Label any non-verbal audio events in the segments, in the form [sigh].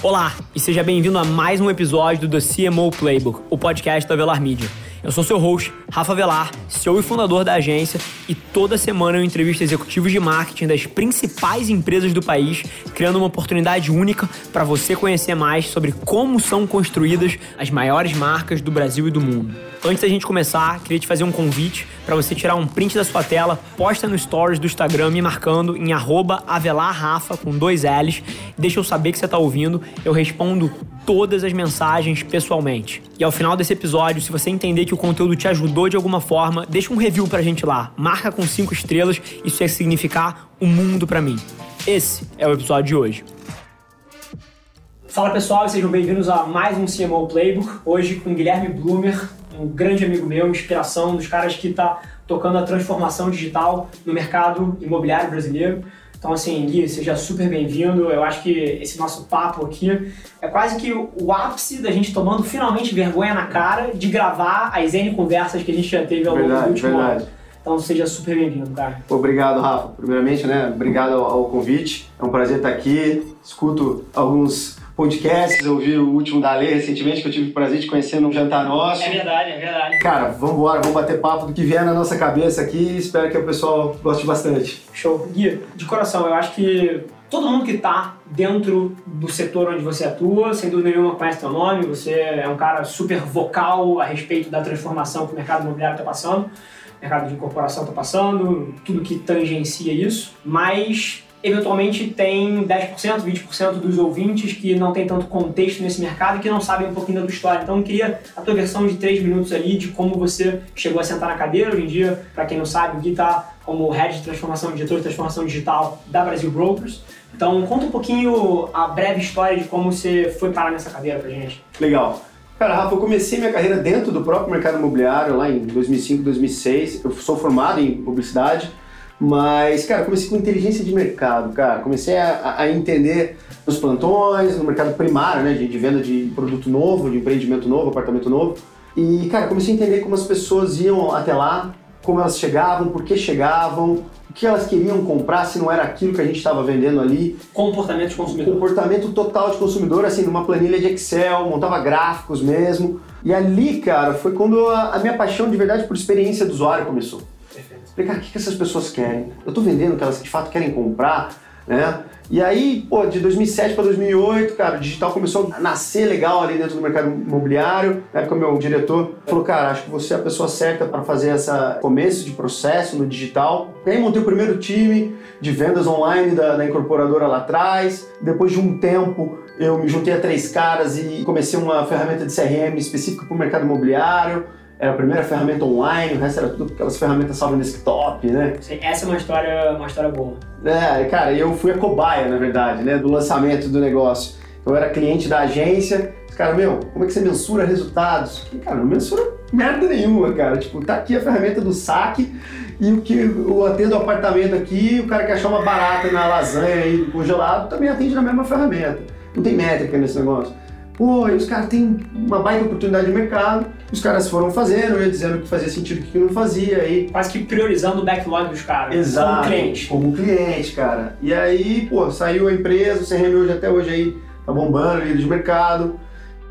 Olá e seja bem-vindo a mais um episódio do The CMO Playbook, o podcast da Velar Media. Eu sou seu host, Rafa Velar, CEO e fundador da agência, e toda semana eu entrevisto executivos de marketing das principais empresas do país, criando uma oportunidade única para você conhecer mais sobre como são construídas as maiores marcas do Brasil e do mundo. Antes da gente começar, queria te fazer um convite para você tirar um print da sua tela, posta no stories do Instagram me marcando em avelarrafa com dois L's, deixa eu saber que você está ouvindo, eu respondo todas as mensagens pessoalmente. E ao final desse episódio, se você entender que o conteúdo te ajudou de alguma forma, deixa um review pra gente lá. Marca com cinco estrelas, isso ia significar o um mundo para mim. Esse é o episódio de hoje. Fala pessoal, sejam bem-vindos a mais um CMO Playbook. Hoje com Guilherme Blumer, um grande amigo meu, inspiração dos caras que está tocando a transformação digital no mercado imobiliário brasileiro. Então, assim, Gui, seja super bem-vindo. Eu acho que esse nosso papo aqui é quase que o ápice da gente tomando finalmente vergonha na cara de gravar as N conversas que a gente já teve ao longo do último verdade. ano. Então seja super bem-vindo, cara. Obrigado, Rafa. Primeiramente, né, obrigado ao, convite. É um prazer estar aqui. Escuto alguns podcasts, eu vi o último da Lei recentemente, que eu tive o prazer de conhecer num jantar nosso. É verdade, é verdade. Cara, vamos embora, vamos bater papo do que vier na nossa cabeça aqui espero que o pessoal goste bastante. Show. Gui, de coração, eu acho que todo mundo que está dentro do setor onde você atua, sem dúvida nenhuma conhece teu nome, você é um cara super vocal a respeito da transformação que o mercado imobiliário está passando, o mercado de incorporação está passando, tudo que tangencia isso, mas eventualmente tem 10%, 20% dos ouvintes que não tem tanto contexto nesse mercado e que não sabem um pouquinho da tua história. Então eu queria a tua versão de 3 minutos ali de como você chegou a sentar na cadeira. Hoje em dia, para quem não sabe, o Gui está como Head de Transformação, Diretor de Transformação Digital da Brasil Brokers. Então conta um pouquinho a breve história de como você foi parar nessa cadeira pra gente. Legal. Cara, Rafa, eu comecei minha carreira dentro do próprio mercado imobiliário lá em 2005, 2006. Eu sou formado em publicidade, mas, cara, comecei com inteligência de mercado, cara. Comecei a, a entender os plantões, no mercado primário, né, de, de, venda de produto novo, de empreendimento novo, apartamento novo. E, cara, comecei a entender como as pessoas iam até lá, como elas chegavam, por que chegavam, o que elas queriam comprar, se não era aquilo que a gente estava vendendo ali. Comportamento de consumidor. Comportamento total de consumidor, assim, numa planilha de Excel, montava gráficos mesmo. E ali, cara, foi quando a, a minha paixão de verdade por experiência do usuário começou. Cara, o que, que essas pessoas querem? Eu estou vendendo o que elas de fato querem comprar, né? E aí, pô, de 2007 para 2008, cara, o digital começou a nascer legal ali dentro do mercado imobiliário. Na época, meu diretor falou, cara, acho que você é a pessoa certa para fazer esse começo de processo no digital. E aí, montei o primeiro time de vendas online da, da incorporadora lá atrás. Depois de um tempo, eu me juntei a três caras e comecei uma ferramenta de CRM específica para o mercado imobiliário era a primeira ferramenta online, o resto era tudo aquelas ferramentas salvo no desktop, né? Essa é uma história, uma história boa. É, cara, eu fui a cobaia, na verdade, né, do lançamento do negócio. Eu era cliente da agência, cara, meu, como é que você mensura resultados? cara, não mensura merda nenhuma, cara. Tipo, tá aqui a ferramenta do saque e o que eu atendo o apartamento aqui, o cara que achar uma barata na lasanha aí do congelado também atende na mesma ferramenta. Não tem métrica nesse negócio. Pô, os caras têm uma baita oportunidade de mercado, os caras foram fazendo, eu ia dizendo que fazia sentido e que não fazia. Aí... Quase que priorizando o backlog dos caras. Exato. Como cliente. Como cliente, cara. E aí, pô, saiu a empresa, o CRM hoje até hoje aí tá bombando, líder de mercado.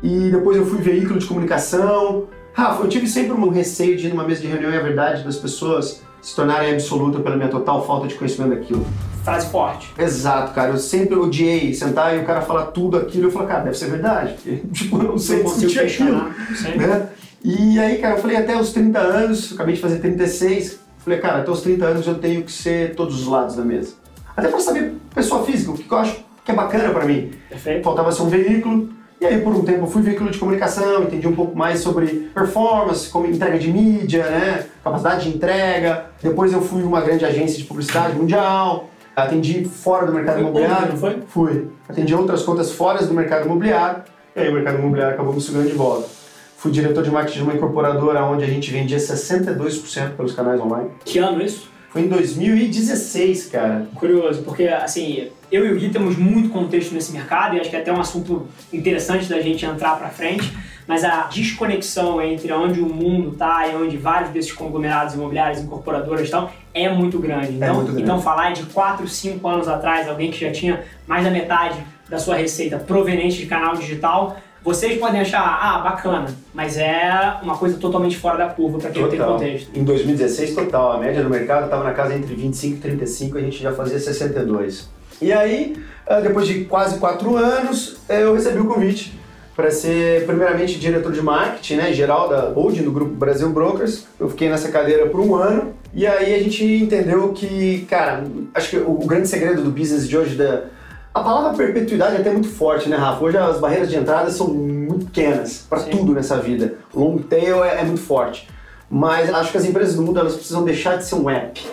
E depois eu fui veículo de comunicação. Rafa, eu tive sempre um receio de ir numa mesa de reunião e a verdade das pessoas se tornarem absoluta pela minha total falta de conhecimento daquilo frase forte. Exato, cara. Eu sempre odiei sentar e o cara falar tudo aquilo. Eu falo, cara, deve ser verdade. Porque, [laughs] tipo, eu não sei discutir aquilo. Né? E aí, cara, eu falei, até os 30 anos, acabei de fazer 36. Falei, cara, até os 30 anos eu tenho que ser todos os lados da mesa. Até para saber pessoa física, o que eu acho que é bacana para mim. Perfeito. Faltava ser um veículo. E aí, por um tempo, eu fui veículo de comunicação, entendi um pouco mais sobre performance, como entrega de mídia, né? capacidade de entrega. Depois eu fui uma grande agência de publicidade mundial. Atendi fora do mercado foi imobiliário. foi? Fui. Atendi outras contas fora do mercado imobiliário. E aí o mercado imobiliário acabou me sugando de volta. Fui diretor de marketing de uma incorporadora onde a gente vendia 62% pelos canais online. Que ano isso? Foi em 2016, cara. Curioso, porque assim, eu e o Gui temos muito contexto nesse mercado e acho que é até um assunto interessante da gente entrar para frente. Mas a desconexão entre onde o mundo está e onde vários desses conglomerados imobiliários, incorporadoras estão, é muito grande. Então, é muito grande. então falar de 4, 5 anos atrás, alguém que já tinha mais da metade da sua receita proveniente de canal digital, vocês podem achar, ah, bacana, mas é uma coisa totalmente fora da curva para quem não tem contexto. Em 2016, total, a média do mercado estava na casa entre 25 e 35, a gente já fazia 62. E aí, ah, depois de quase quatro anos, eu recebi o convite para ser, primeiramente, diretor de marketing, né, geral da holding do Grupo Brasil Brokers. Eu fiquei nessa cadeira por um ano e aí a gente entendeu que, cara, acho que o, grande segredo do business de hoje, da, a palavra perpetuidade é até muito forte, né, Rafa? Hoje as barreiras de entrada são muito pequenas para tudo nessa vida. O long tail é, é muito forte. Mas acho que as empresas do mundo elas precisam deixar de ser um app.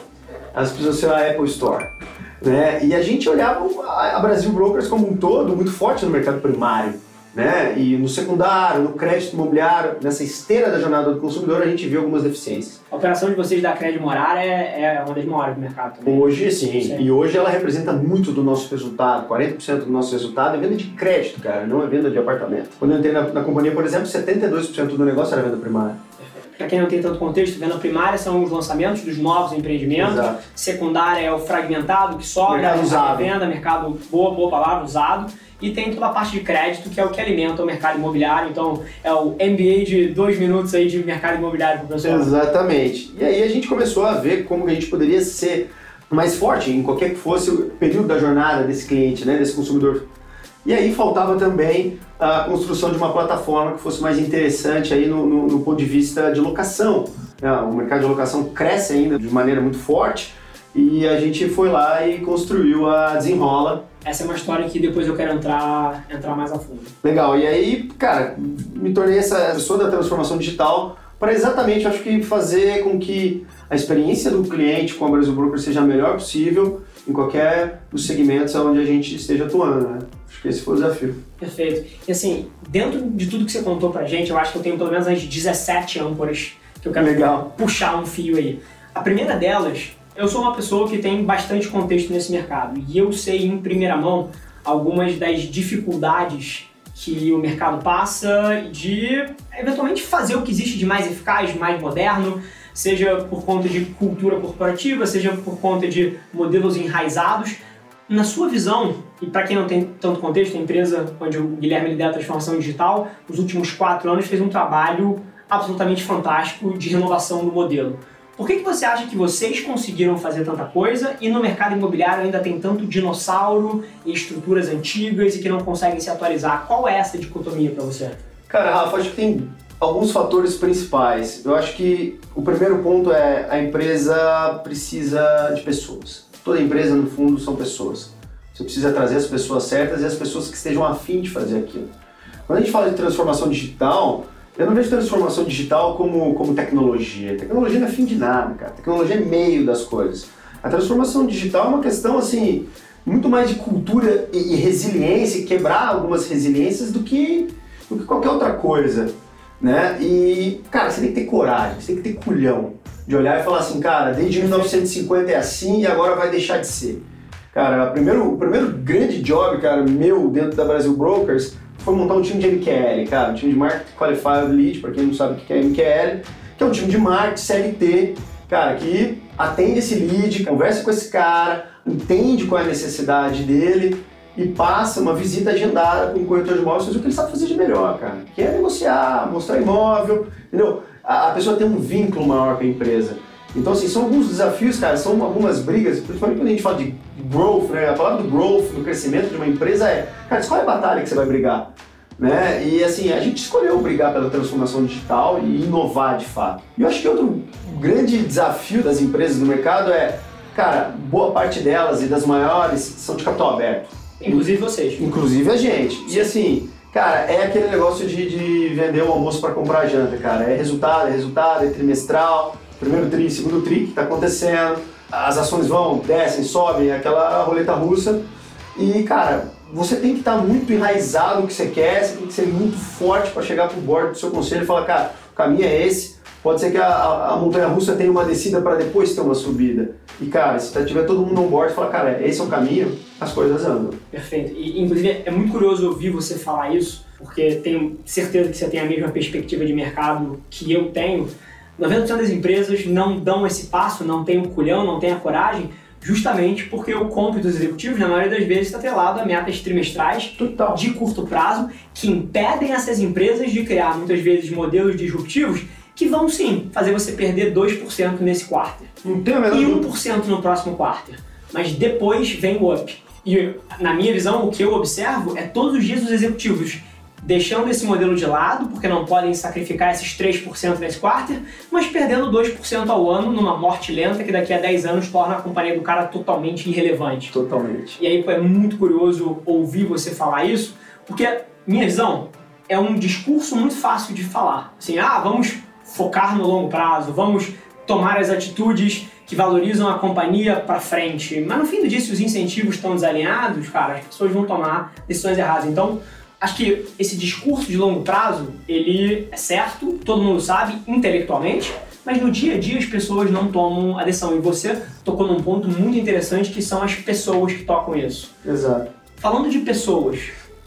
Elas precisam ser a Apple Store. Né? E a gente olhava a Brasil Brokers como um todo muito forte no mercado primário. Né? E no secundário, no crédito imobiliário, nessa esteira da jornada do consumidor, a gente viu algumas deficiências. A operação de vocês da crédito morar é, é uma das maiores do mercado também. Hoje, sim. sim. E hoje ela representa muito do nosso resultado. 40% do nosso resultado é venda de crédito, cara, não é venda de apartamento. Quando eu entrei na, na companhia, por exemplo, 72% do negócio era venda primária. Para quem não tem tanto contexto, venda primária são os lançamentos dos novos empreendimentos. Exato. Secundária é o fragmentado que sobe, mercado usado. venda, mercado, boa, boa palavra, usado. E tem toda a parte de crédito, que é o que alimenta o mercado imobiliário. Então, é o MBA de dois minutos aí de mercado imobiliário para o pessoal. Exatamente. E aí a gente começou a ver como a gente poderia ser mais forte em qualquer que fosse o período da jornada desse cliente, né, desse consumidor e aí faltava também a construção de uma plataforma que fosse mais interessante aí no, no, no ponto de vista de locação. É, o mercado de locação cresce ainda de maneira muito forte e a gente foi lá e construiu a Desenrola. Essa é uma história que depois eu quero entrar, entrar mais a fundo. Legal, e aí, cara, me tornei essa pessoa da transformação digital para exatamente, acho que fazer com que a experiência do cliente com a Brasil Broker seja a melhor possível em qualquer dos segmentos onde a gente esteja atuando, né? Acho que esse foi o desafio. Perfeito. E assim, dentro de tudo que você contou pra gente, eu acho que eu tenho pelo menos as 17 âncoras que eu quero Legal. puxar um fio aí. A primeira delas, eu sou uma pessoa que tem bastante contexto nesse mercado e eu sei em primeira mão algumas das dificuldades que o mercado passa de eventualmente fazer o que existe de mais eficaz, de mais moderno, seja por conta de cultura corporativa, seja por conta de modelos enraizados. Na sua visão, e para quem não tem tanto contexto, a empresa onde o Guilherme lidera a transformação digital, nos últimos quatro anos fez um trabalho absolutamente fantástico de renovação do modelo. Por que, que você acha que vocês conseguiram fazer tanta coisa e no mercado imobiliário ainda tem tanto dinossauro e estruturas antigas e que não conseguem se atualizar? Qual é essa dicotomia para você? Cara, Rafa, acho que tem alguns fatores principais. Eu acho que o primeiro ponto é a empresa precisa de pessoas. Toda empresa, no fundo, são pessoas. Você precisa trazer as pessoas certas e as pessoas que estejam afim de fazer aquilo. Quando a gente fala de transformação digital, eu não vejo transformação digital como, como tecnologia. Tecnologia não é fim de nada, cara. Tecnologia é meio das coisas. A transformação digital é uma questão, assim, muito mais de cultura e, resiliência, quebrar algumas resiliências do que, do que qualquer outra coisa, né? E, cara, você tem que ter coragem, você tem que ter culhão de olhar e falar assim, cara, desde 1950 é assim e agora vai deixar de ser. Cara, primeiro, o primeiro grande job, cara, meu dentro da Brasil Brokers foi montar um time de MQL, cara, um time de Market Qualified Lead, para quem não sabe o que é MQL, que é um time de marketing CLT, cara, que atende esse lead, conversa com esse cara, entende qual é a necessidade dele e passa uma visita agendada com o corretor de imóveis, o que ele sabe fazer de melhor, cara, que é negociar, mostrar imóvel, entendeu? A, a pessoa tem um vínculo maior com a empresa. Então, assim, são alguns desafios, cara, são algumas brigas, principalmente quando a gente fala de growth, né? A palavra do growth, do crescimento de uma empresa é, cara, escolhe a batalha que você vai brigar. Né? E assim, a gente escolheu brigar pela transformação digital e inovar de fato. E eu acho que outro grande desafio das empresas do mercado é, cara, boa parte delas e das maiores são de capital aberto. Inclusive vocês. Inclusive a gente. E assim, cara, é aquele negócio de, de vender o almoço para comprar janta, cara. É resultado, é resultado, é trimestral primeiro tri, segundo tri, que está acontecendo, as ações vão, descem, sobem, aquela roleta russa. E, cara, você tem que estar tá muito enraizado no que você quer, você tem que ser muito forte para chegar pro board do seu conselho e falar, cara, o caminho é esse. Pode ser que a, a, a montanha russa tenha uma descida para depois ter uma subida. E, cara, se tiver todo mundo on board e falar, cara, esse é o caminho, as coisas andam. Perfeito. E, inclusive, é muito curioso ouvir você falar isso, porque tenho certeza que você tem a mesma perspectiva de mercado que eu tenho. 90% das empresas não dão esse passo, não tem o culhão, não tem a coragem, justamente porque o compro dos executivos, na maioria das vezes, está atrelado a metas trimestrais Total. de curto prazo que impedem essas empresas de criar, muitas vezes, modelos disruptivos que vão sim fazer você perder 2% nesse quarter Não tem a e dúvida. 1% no próximo quarter. Mas depois vem o up. E na minha visão, o que eu observo é todos os dias os executivos deixando esse modelo de lado, porque não podem sacrificar esses 3% nesse quarter, mas perdendo 2% ao ano numa morte lenta que daqui a 10 anos torna a companhia do cara totalmente irrelevante. Totalmente. E aí é muito curioso ouvir você falar isso, porque minha visão é um discurso muito fácil de falar. Assim, ah, vamos focar no longo prazo, vamos tomar as atitudes que valorizam a companhia para frente. Mas no fim do dia, se os incentivos estão desalinhados, cara, as pessoas vão tomar decisões erradas. Então, acho que esse discurso de longo prazo, ele é certo, todo mundo sabe intelectualmente, mas no dia a dia as pessoas não tomam a decisão. E você tocou num ponto muito interessante que são as pessoas que tocam isso. Exato. Falando de pessoas,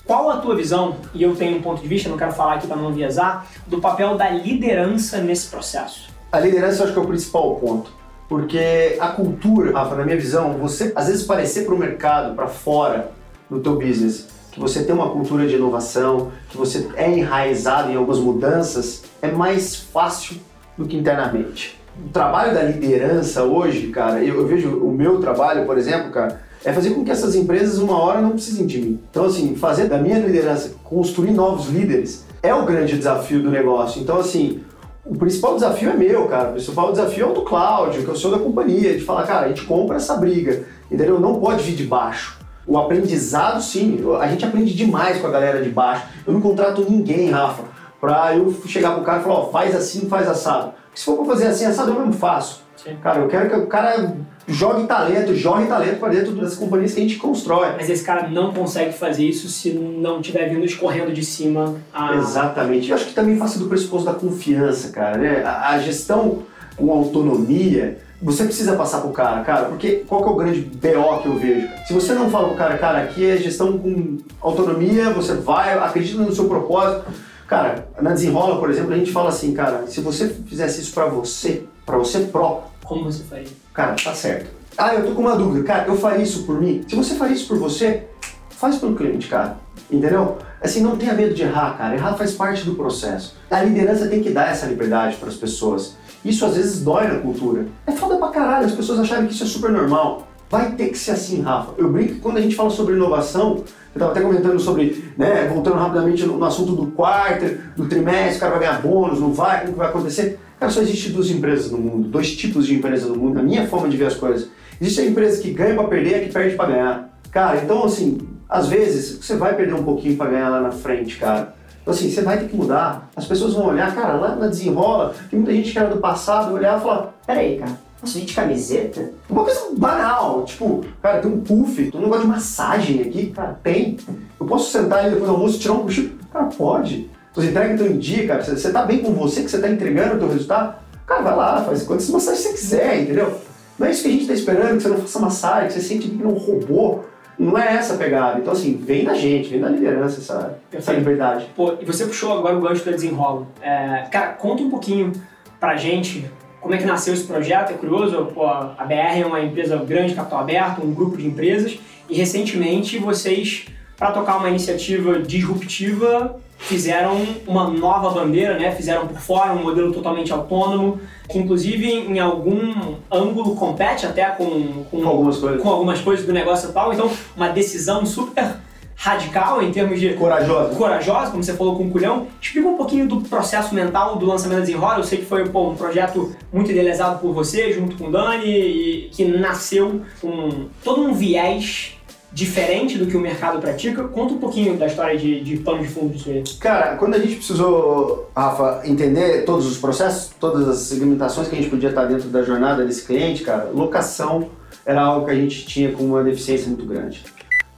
qual a tua visão, e eu tenho um ponto de vista, não quero falar aqui para não viesar, do papel da liderança nesse processo? A liderança eu acho que é o principal ponto. Porque a cultura, Rafa, na minha visão, você às vezes parecer para o mercado, para fora do teu business, que você tem uma cultura de inovação, que você é enraizado em algumas mudanças, é mais fácil do que internamente. O trabalho da liderança hoje, cara, eu, eu vejo o meu trabalho, por exemplo, cara, é fazer com que essas empresas uma hora não precisem de mim. Então, assim, fazer da minha liderança, construir novos líderes, é o grande desafio do negócio. Então, assim, o principal desafio é meu, cara. O principal desafio é o do Cláudio, que é o senhor da companhia, de falar, cara, a gente compra essa briga, entendeu? Não pode vir de baixo. O aprendizado, sim, a gente aprende demais com a galera de baixo. Eu não contrato ninguém, Rafa, pra eu chegar pro cara e falar, ó, faz assim, faz assado. Porque se for pra fazer assim, assado, eu mesmo faço. Sim. Cara, eu quero que o cara jogue talento, jorre talento pra dentro das companhias que a gente constrói. Mas esse cara não consegue fazer isso se não tiver vindo escorrendo de cima a... Exatamente. Eu acho que também faça do pressuposto da confiança, cara. Né? A, a gestão com autonomia, você precisa passar pro cara, cara, porque qual que é o grande BO que eu vejo? Se você não fala pro cara, cara, aqui é gestão com autonomia, você vai, acredita no seu propósito. Cara, na Desenrola, por exemplo, a gente fala assim, cara, se você fizesse isso pra você, pra você próprio, Como você faria? cara, tá certo. Ah, eu tô com uma dúvida, cara, eu faria isso por mim? Se você faria isso por você, faz pelo cliente, cara. Entendeu? Assim, não tenha medo de errar, cara. Errar faz parte do processo. A liderança tem que dar essa liberdade para as pessoas. Isso às vezes dói na cultura. É foda pra caralho as pessoas acharem que isso é super normal. Vai ter que ser assim, Rafa. Eu brinco que quando a gente fala sobre inovação, eu tava até comentando sobre, né, voltando rapidamente no, no assunto do quarter, do trimestre, o cara vai ganhar bônus, não vai, como que vai acontecer? Cara, só existe duas empresas no mundo, dois tipos de empresas no mundo, na minha forma de ver as coisas. Existe a empresa que ganha pra perder e a que perde pra ganhar. Cara, então assim, às vezes você vai perder um pouquinho pra ganhar lá na frente, cara. Então assim, você vai ter que mudar. As pessoas vão olhar, cara, lá na desenrola, tem muita gente que era do passado, olhar e falar, peraí, cara, ir de camiseta? Uma coisa banal, tipo, cara, tem um puff, tem um negócio de massagem aqui, cara, tem. Eu posso sentar ali depois do almoço e tirar um cochilo? Cara, pode. Você entrega então em dia, cara, você, tá bem com você, que você tá entregando o teu resultado? Cara, vai lá, faz quantas massagens você quiser, entendeu? Não é isso que a gente tá esperando, que você não faça massagem, que você sente que não roubou. Não é essa a pegada. Então, assim, vem da gente, vem da liderança essa, essa liberdade. Pô, e você puxou agora o gancho da Desenrola. É, cara, conta um pouquinho pra gente como é que nasceu esse projeto. É curioso, pô, a BR é uma empresa grande, capital aberto, um grupo de empresas, e recentemente vocês, para tocar uma iniciativa disruptiva, fizeram uma nova bandeira, né? Fizeram por fora um modelo totalmente autônomo, que inclusive em algum ângulo compete até com, com, Com algumas coisas. com algumas coisas do negócio atual. Então, uma decisão super radical em termos de Corajosa. corajosa, como você falou com o Culhão. Explica um pouquinho do processo mental do lançamento da Desenrola. Eu sei que foi pô, um projeto muito idealizado por você, junto com o Dani, e que nasceu com todo um viés diferente do que o mercado pratica. Conta um pouquinho da história de, de pano de fundo disso aí. Cara, quando a gente precisou, Rafa, entender todos os processos, todas as segmentações que a gente podia estar dentro da jornada desse cliente, cara, locação era algo que a gente tinha com uma deficiência muito grande.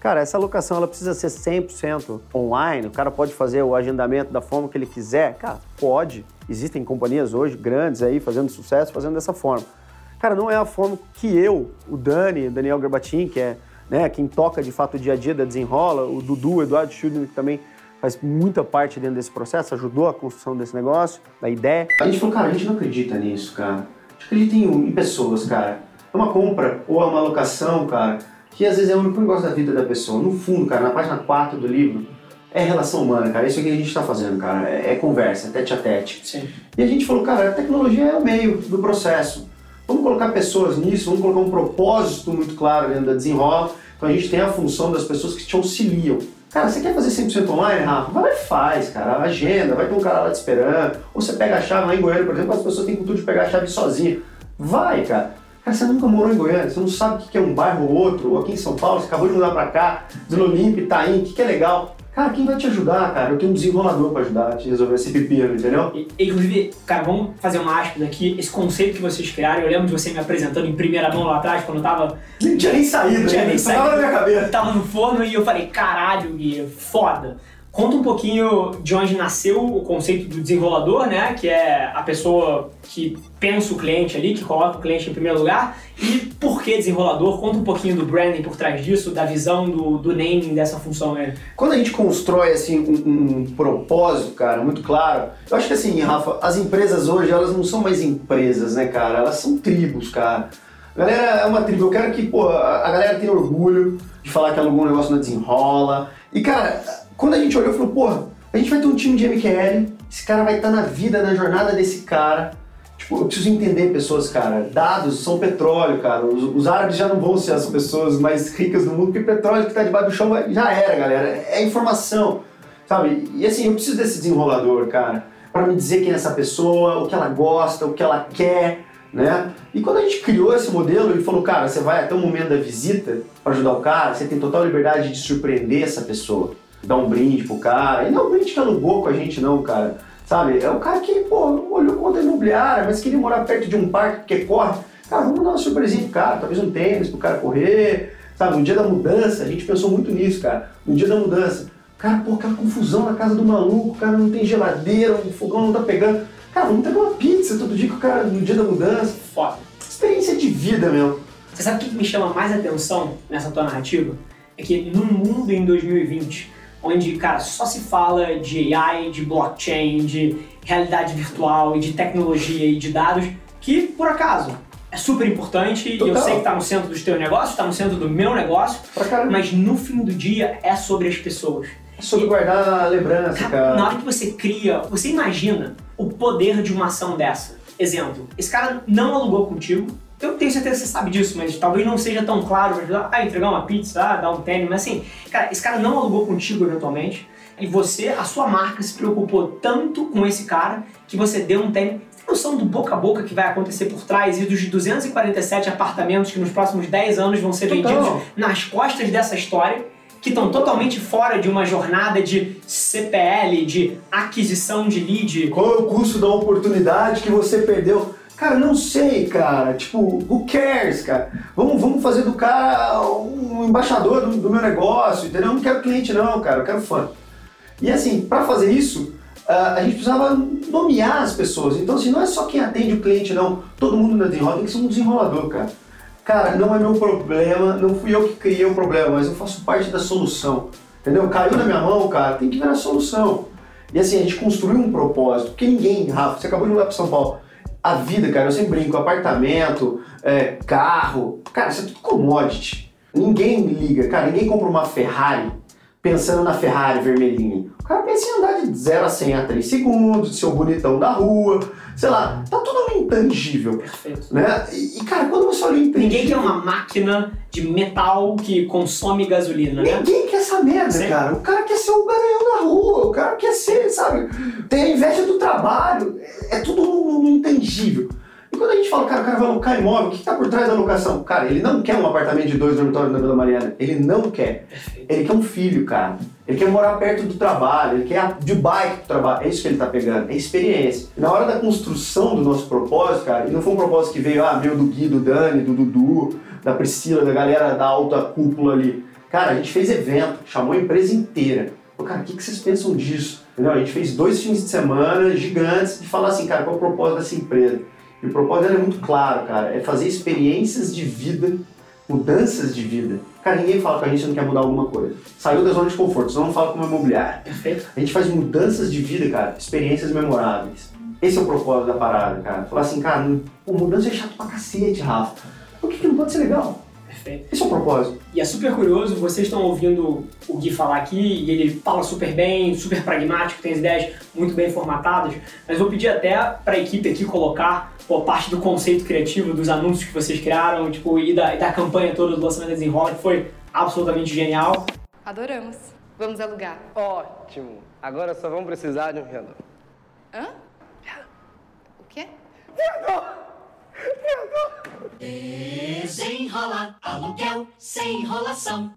Cara, essa locação ela precisa ser 100% online. O cara pode fazer o agendamento da forma que ele quiser. Cara, pode. Existem companhias hoje grandes aí fazendo sucesso, fazendo dessa forma. Cara, não é a forma que eu, o Dani, o Daniel Garbatin, que é né? Quem toca de fato o dia a dia da Desenrola, o Dudu, o Eduardo Schudner, que também faz muita parte dentro desse processo, ajudou a construção desse negócio, da ideia. A gente falou, cara, a gente não acredita nisso, cara. A gente acredita em, em pessoas, cara. É uma compra ou é uma alocação, cara, que às vezes é o único negócio da vida da pessoa. No fundo, cara, na página 4 do livro, é relação humana, cara. Isso é que a gente está fazendo, cara. É, é, conversa, é tete a tete. Sim. E a gente falou, cara, a tecnologia é o meio do processo. Vamos colocar pessoas nisso, vamos colocar um propósito muito claro dentro da desenrola. Então a gente tem a função das pessoas que te auxiliam. Cara, você quer fazer 100% online, Rafa? Vai lá e faz, cara. Agenda, vai ter um cara lá te esperando. Ou você pega a chave lá em Goiânia, por exemplo, as pessoas têm cultura de pegar a chave sozinha. Vai, cara. Cara, você nunca morou em Goiânia, você não sabe o que é um bairro ou outro, ou aqui em São Paulo, você acabou de mudar pra cá, Vila Olímpia, Itaim, o que é legal. Cara, quem vai te ajudar, cara? Eu tenho um desenrolador para ajudar a te resolver esse pepino, entendeu? E, inclusive, cara, vamos fazer uma aspas aqui. Esse conceito que vocês criaram, eu lembro de você me apresentando em primeira mão lá atrás, quando eu tava. Não tinha nem saído, não tinha nem saído. Tava na minha cabeça. Tava no forno e eu falei, caralho, Gui, foda. Conta um pouquinho de onde nasceu o conceito do desenrolador, né? Que é a pessoa que pensa o cliente ali, que coloca o cliente em primeiro lugar. E por que desenrolador? Conta um pouquinho do branding por trás disso, da visão do, do naming dessa função aí. Quando a gente constrói assim um, um propósito, cara, muito claro, eu acho que assim, Rafa, as empresas hoje elas não são mais empresas, né, cara? Elas são tribos, cara. A galera é uma tribo. Eu quero que, pô, a galera tenha orgulho de falar que alugou um negócio na desenrola. E, cara, quando a gente olhou, falou, porra, a gente vai ter um time de MQL, esse cara vai estar na vida, na jornada desse cara. Tipo, eu preciso entender pessoas, cara. Dados são petróleo, cara. Os, os árabes já não vão ser as pessoas mais ricas do mundo, porque petróleo que está debaixo do chão já era, galera. É informação, sabe? E assim, eu preciso desse desenrolador, cara, para me dizer quem é essa pessoa, o que ela gosta, o que ela quer, né? E quando a gente criou esse modelo, ele falou, cara, você vai até o momento da visita para ajudar o cara, você tem total liberdade de surpreender essa pessoa dar um brinde pro cara. E não é um brinde que alugou com a gente, não, cara. Sabe? É o cara que, pô, olhou conta imobiliária, mas queria morar perto de um parque porque corre. Cara, vamos dar uma surpresinha pro cara, talvez um tênis pro cara correr. Sabe, no dia da mudança, a gente pensou muito nisso, cara. No dia da mudança. Cara, pô, aquela confusão na casa do maluco, o cara não tem geladeira, o fogão não tá pegando. Cara, vamos ter uma pizza todo dia com o cara no dia da mudança. Foda. Experiência de vida, meu. Você sabe o que me chama mais atenção nessa tua narrativa? É que no mundo em 2020, onde, cara, só se fala de AI, de blockchain, de realidade virtual e de tecnologia e de dados, que, por acaso, é super importante Total. e eu sei que está no centro dos teus negócios, está no centro do meu negócio, mas no fim do dia é sobre as pessoas. É sobre e, guardar a lembrança, cara, cara. Na hora que você cria, você imagina o poder de uma ação dessa. Exemplo, esse cara não alugou contigo, eu tenho certeza que você sabe disso, mas talvez não seja tão claro pra ajudar. Ah, entregar uma pizza, ah, dar um tênis, mas assim, cara, esse cara não alugou contigo eventualmente. E você, a sua marca, se preocupou tanto com esse cara que você deu um tênis. Você tem noção do boca a boca que vai acontecer por trás e dos 247 apartamentos que nos próximos 10 anos vão ser Total. vendidos nas costas dessa história? que estão totalmente fora de uma jornada de CPL, de aquisição de lead. Qual é o custo da oportunidade que você perdeu? Cara, não sei, cara. Tipo, who cares, cara? Vamos, vamos fazer do cara um embaixador do, do meu negócio, entendeu? Eu não quero cliente, não, cara. Eu quero fã. E assim, para fazer isso, a gente precisava nomear as pessoas. Então, assim, não é só quem atende o cliente, não. Todo mundo na desenrola tem que ser um desenrolador, cara. Cara, não é meu problema, não fui eu que criei o problema, mas eu faço parte da solução. Entendeu? Caiu na minha mão, cara, tem que ver a solução. E assim, a gente construiu um propósito, porque ninguém, Rafa, você acabou de mudar para São Paulo a vida, cara, eu sempre brinco, apartamento, é, carro, cara, isso é tudo commodity. Ninguém liga, cara, ninguém compra uma Ferrari pensando na Ferrari vermelhinha. Cara pensa em andar de 0 a 100 a 3 segundos, ser o bonitão da rua, sei lá, tá tudo no intangível. Perfeito. Né? E, cara, quando você olha intangível... Ninguém quer uma máquina de metal que consome gasolina, né? Ninguém quer essa merda, Sim. cara. O cara quer ser o garanhão da rua, o cara quer ser, sabe, ter a inveja do trabalho. É tudo no, no intangível. Quando a gente fala, cara, o cara vai alocar imóvel, o que está por trás da locação? Cara, ele não quer um apartamento de dois dormitórios na Vila Mariana. Ele não quer. Ele quer um filho, cara. Ele quer morar perto do trabalho, ele quer de bike pro trabalho. É isso que ele está pegando, é experiência. Na hora da construção do nosso propósito, cara, e não foi um propósito que veio, ah, meu do Gui, do Dani, do Dudu, da Priscila, da galera da alta cúpula ali. Cara, a gente fez evento, chamou a empresa inteira. Pô, cara, o que, que vocês pensam disso? Entendeu? A gente fez dois fins de semana gigantes de falar assim, cara, qual é o propósito dessa empresa? E o propósito é muito claro, cara, é fazer experiências de vida mudanças de vida. Cara, ninguém fala com a gente se não quer mudar alguma coisa. Saiu da zona de conforto, senão não fala como imobiliário. Perfeito. A gente faz mudanças de vida, cara, experiências memoráveis. Esse é o propósito da parada, cara. Falar assim, cara, o mudança é chato pra cacete, Rafa. Por que, que não pode ser legal? Perfeito. Esse é o propósito. E é super curioso, vocês estão ouvindo o Gui falar aqui, e ele fala super bem, super pragmático, tem as ideias muito bem formatadas, mas vou pedir até para a equipe aqui colocar pô, parte do conceito criativo, dos anúncios que vocês criaram, tipo, e da, e da campanha toda do lançamento da Desenrola, que foi absolutamente genial. Adoramos. Vamos alugar. Ótimo. Agora só vamos precisar de um vendedor. Hã? O quê? Desenrola, aluguel sem enrolação.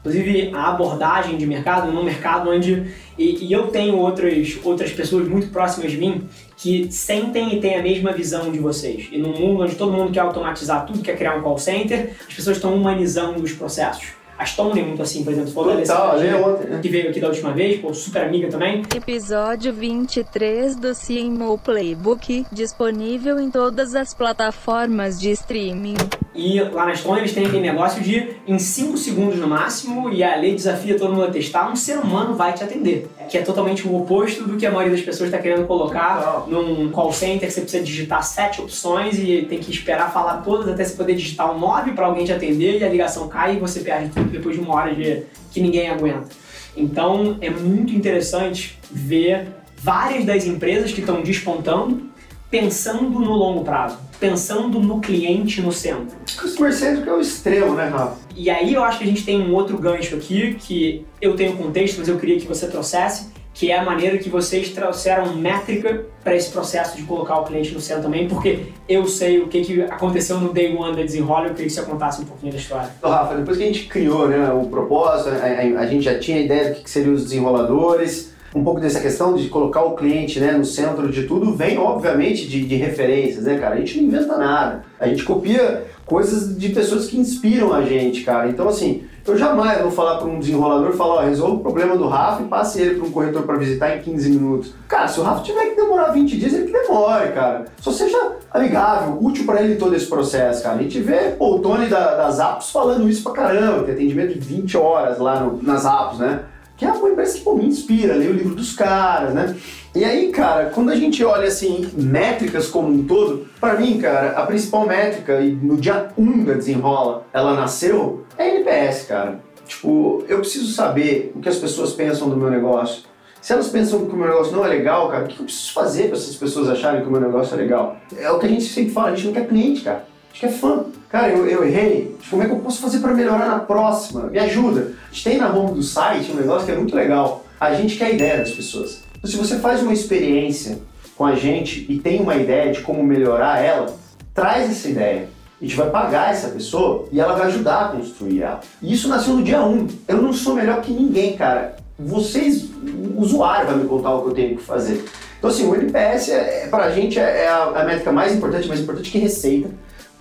Inclusive, a abordagem de mercado, num mercado onde. E, e, eu tenho outras, outras pessoas muito próximas de mim que sentem e têm a mesma visão de vocês. E num mundo onde todo mundo quer automatizar tudo, quer criar um call center, as pessoas estão humanizando os processos. A Stone é muito assim, por exemplo, falou Total, ali ontem, né? que veio aqui da última vez, pô, super amiga também. Episódio 23 do CMO Playbook, disponível em todas as plataformas de streaming. E lá na Stone eles têm aquele negócio de, em 5 segundos no máximo, e a lei desafia todo mundo a testar, um ser humano vai te atender. Que é totalmente o oposto do que a maioria das pessoas está querendo colocar num call center, que você precisa digitar sete opções e tem que esperar falar todas até você poder digitar um 9 para alguém te atender e a ligação cai e você perde tudo depois de uma hora de que ninguém aguenta. Então é muito interessante ver várias das empresas que estão despontando pensando no longo prazo, pensando no cliente no centro. Customer Centric é o extremo, né, Rafa? E aí eu acho que a gente tem um outro gancho aqui que eu tenho contexto, mas eu queria que você trouxesse, que é a maneira que vocês trouxeram métrica para esse processo de colocar o cliente no centro também, porque eu sei o que, que aconteceu no Day One da Desenrola, eu queria que você contasse um pouquinho da história. Então, Rafa, depois que a gente criou né, o propósito, a, a, a gente já tinha a ideia do que, que seriam os desenroladores, um pouco dessa questão de colocar o cliente né, no centro de tudo vem, obviamente, de, de, referências, né, cara? A gente não inventa nada. A gente copia coisas de pessoas que inspiram a gente, cara. Então, assim, eu jamais vou falar para um desenrolador, falar, ó, resolva o problema do Rafa e passe ele para um corretor para visitar em 15 minutos. Cara, se o Rafa tiver que demorar 20 dias, ele que demore, cara. Só seja amigável, útil para ele todo esse processo, cara. A gente vê pô, o Tony da, das apps falando isso pra caramba, tem atendimento de 20 horas lá no, nas apps, né? Que é uma empresa que me inspira, leio o livro dos caras, né? E aí, cara, quando a gente olha assim, métricas como um todo, para mim, cara, a principal métrica, e no dia 1 da desenrola, ela nasceu, é NPS, cara. Tipo, eu preciso saber o que as pessoas pensam do meu negócio. Se elas pensam que o meu negócio não é legal, cara, o que eu preciso fazer para essas pessoas acharem que o meu negócio é legal? É o que a gente sempre fala, a gente não quer cliente, cara. A gente quer fã. Cara, eu, eu errei. Como é que eu posso fazer para melhorar na próxima? Me ajuda. A gente tem na home do site um negócio que é muito legal. A gente quer a ideia das pessoas. Então, se você faz uma experiência com a gente e tem uma ideia de como melhorar ela, traz essa ideia. A gente vai pagar essa pessoa e ela vai ajudar a construir ela. E isso nasceu no dia 1. Um. Eu não sou melhor que ninguém, cara. Vocês, o usuário vai me contar o que eu tenho que fazer. Então, assim, o NPS, é, pra gente, é a, a métrica mais importante, mais importante que receita.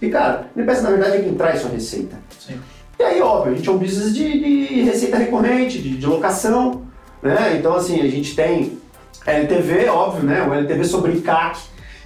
E, cara, NPS na verdade é quem traz sua receita. Sim. E aí, óbvio, a gente é um business de, de receita recorrente, de, de, locação, né? Então, assim, a gente tem LTV, óbvio, né? O LTV sobre CAC,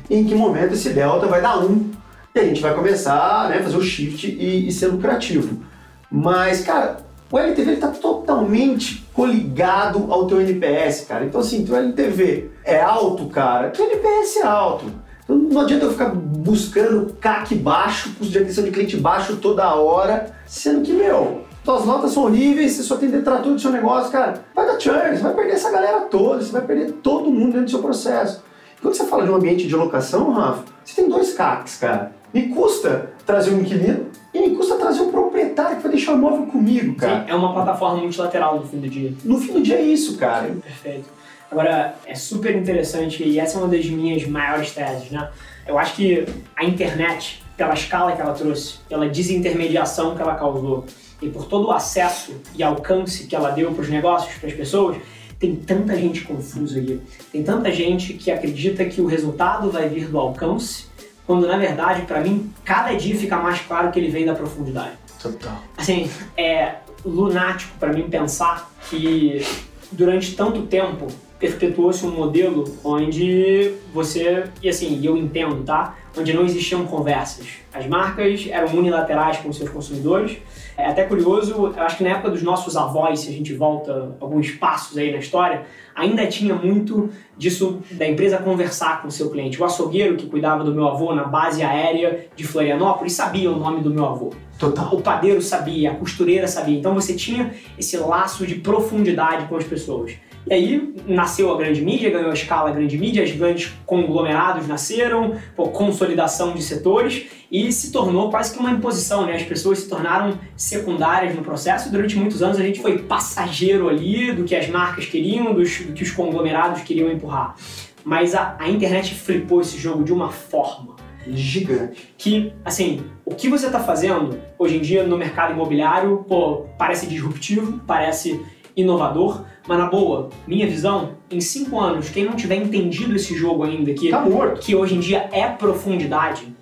em que momento esse delta vai dar 1 e a gente vai começar né, a fazer o shift e, e ser lucrativo. Mas, cara, o LTV está totalmente coligado ao teu NPS, cara. Então, assim, teu LTV é alto, cara, teu NPS é alto. Então não adianta eu ficar buscando CAC baixo, custo de aquisição de cliente baixo toda hora, sendo que, meu, suas notas são horríveis, você só tem detrator do seu negócio, cara, vai dar churn, você vai perder essa galera toda, você vai perder todo mundo dentro do seu processo. Quando você fala de um ambiente de locação, Rafa, você tem dois CACs, cara. Me custa trazer um inquilino e me custa trazer um proprietário que vai deixar o imóvel comigo, cara. Sim, é uma plataforma multilateral no fim do dia. No fim do dia é isso, cara. Perfeito. Agora, é super interessante e essa é uma das minhas maiores teses, né? Eu acho que a internet, pela escala que ela trouxe, pela desintermediação que ela causou e por todo o acesso e alcance que ela deu para os negócios, para as pessoas, tem tanta gente confusa aí. Tem tanta gente que acredita que o resultado vai vir do alcance, quando na verdade, para mim, cada dia fica mais claro que ele vem da profundidade. Total. Assim, é lunático para mim pensar que durante tanto tempo perpetuou-se um modelo onde você, e assim, eu entendo, tá? onde não existiam conversas. As marcas eram unilaterais com seus consumidores. É até curioso, eu acho que na época dos nossos avós, se a gente volta alguns passos aí na história, ainda tinha muito disso da empresa conversar com o seu cliente. O açougueiro que cuidava do meu avô na base aérea de Florianópolis sabia o nome do meu avô. Total. O padeiro sabia, a costureira sabia. Então você tinha esse laço de profundidade com as pessoas. E aí nasceu a grande mídia, ganhou a escala a grande mídia, os grandes conglomerados nasceram, pô, consolidação de setores e se tornou quase que uma imposição, né? As pessoas se tornaram secundárias no processo durante muitos anos a gente foi passageiro ali do que as marcas queriam, dos, do que os conglomerados queriam empurrar. Mas a, a internet flipou esse jogo de uma forma Gigante. que, assim, o que você está fazendo hoje em dia no mercado imobiliário, pô, parece disruptivo, parece inovador, mas na boa, minha visão, em cinco anos, quem não tiver entendido esse jogo ainda, que, Tá que hoje em dia é profundidade,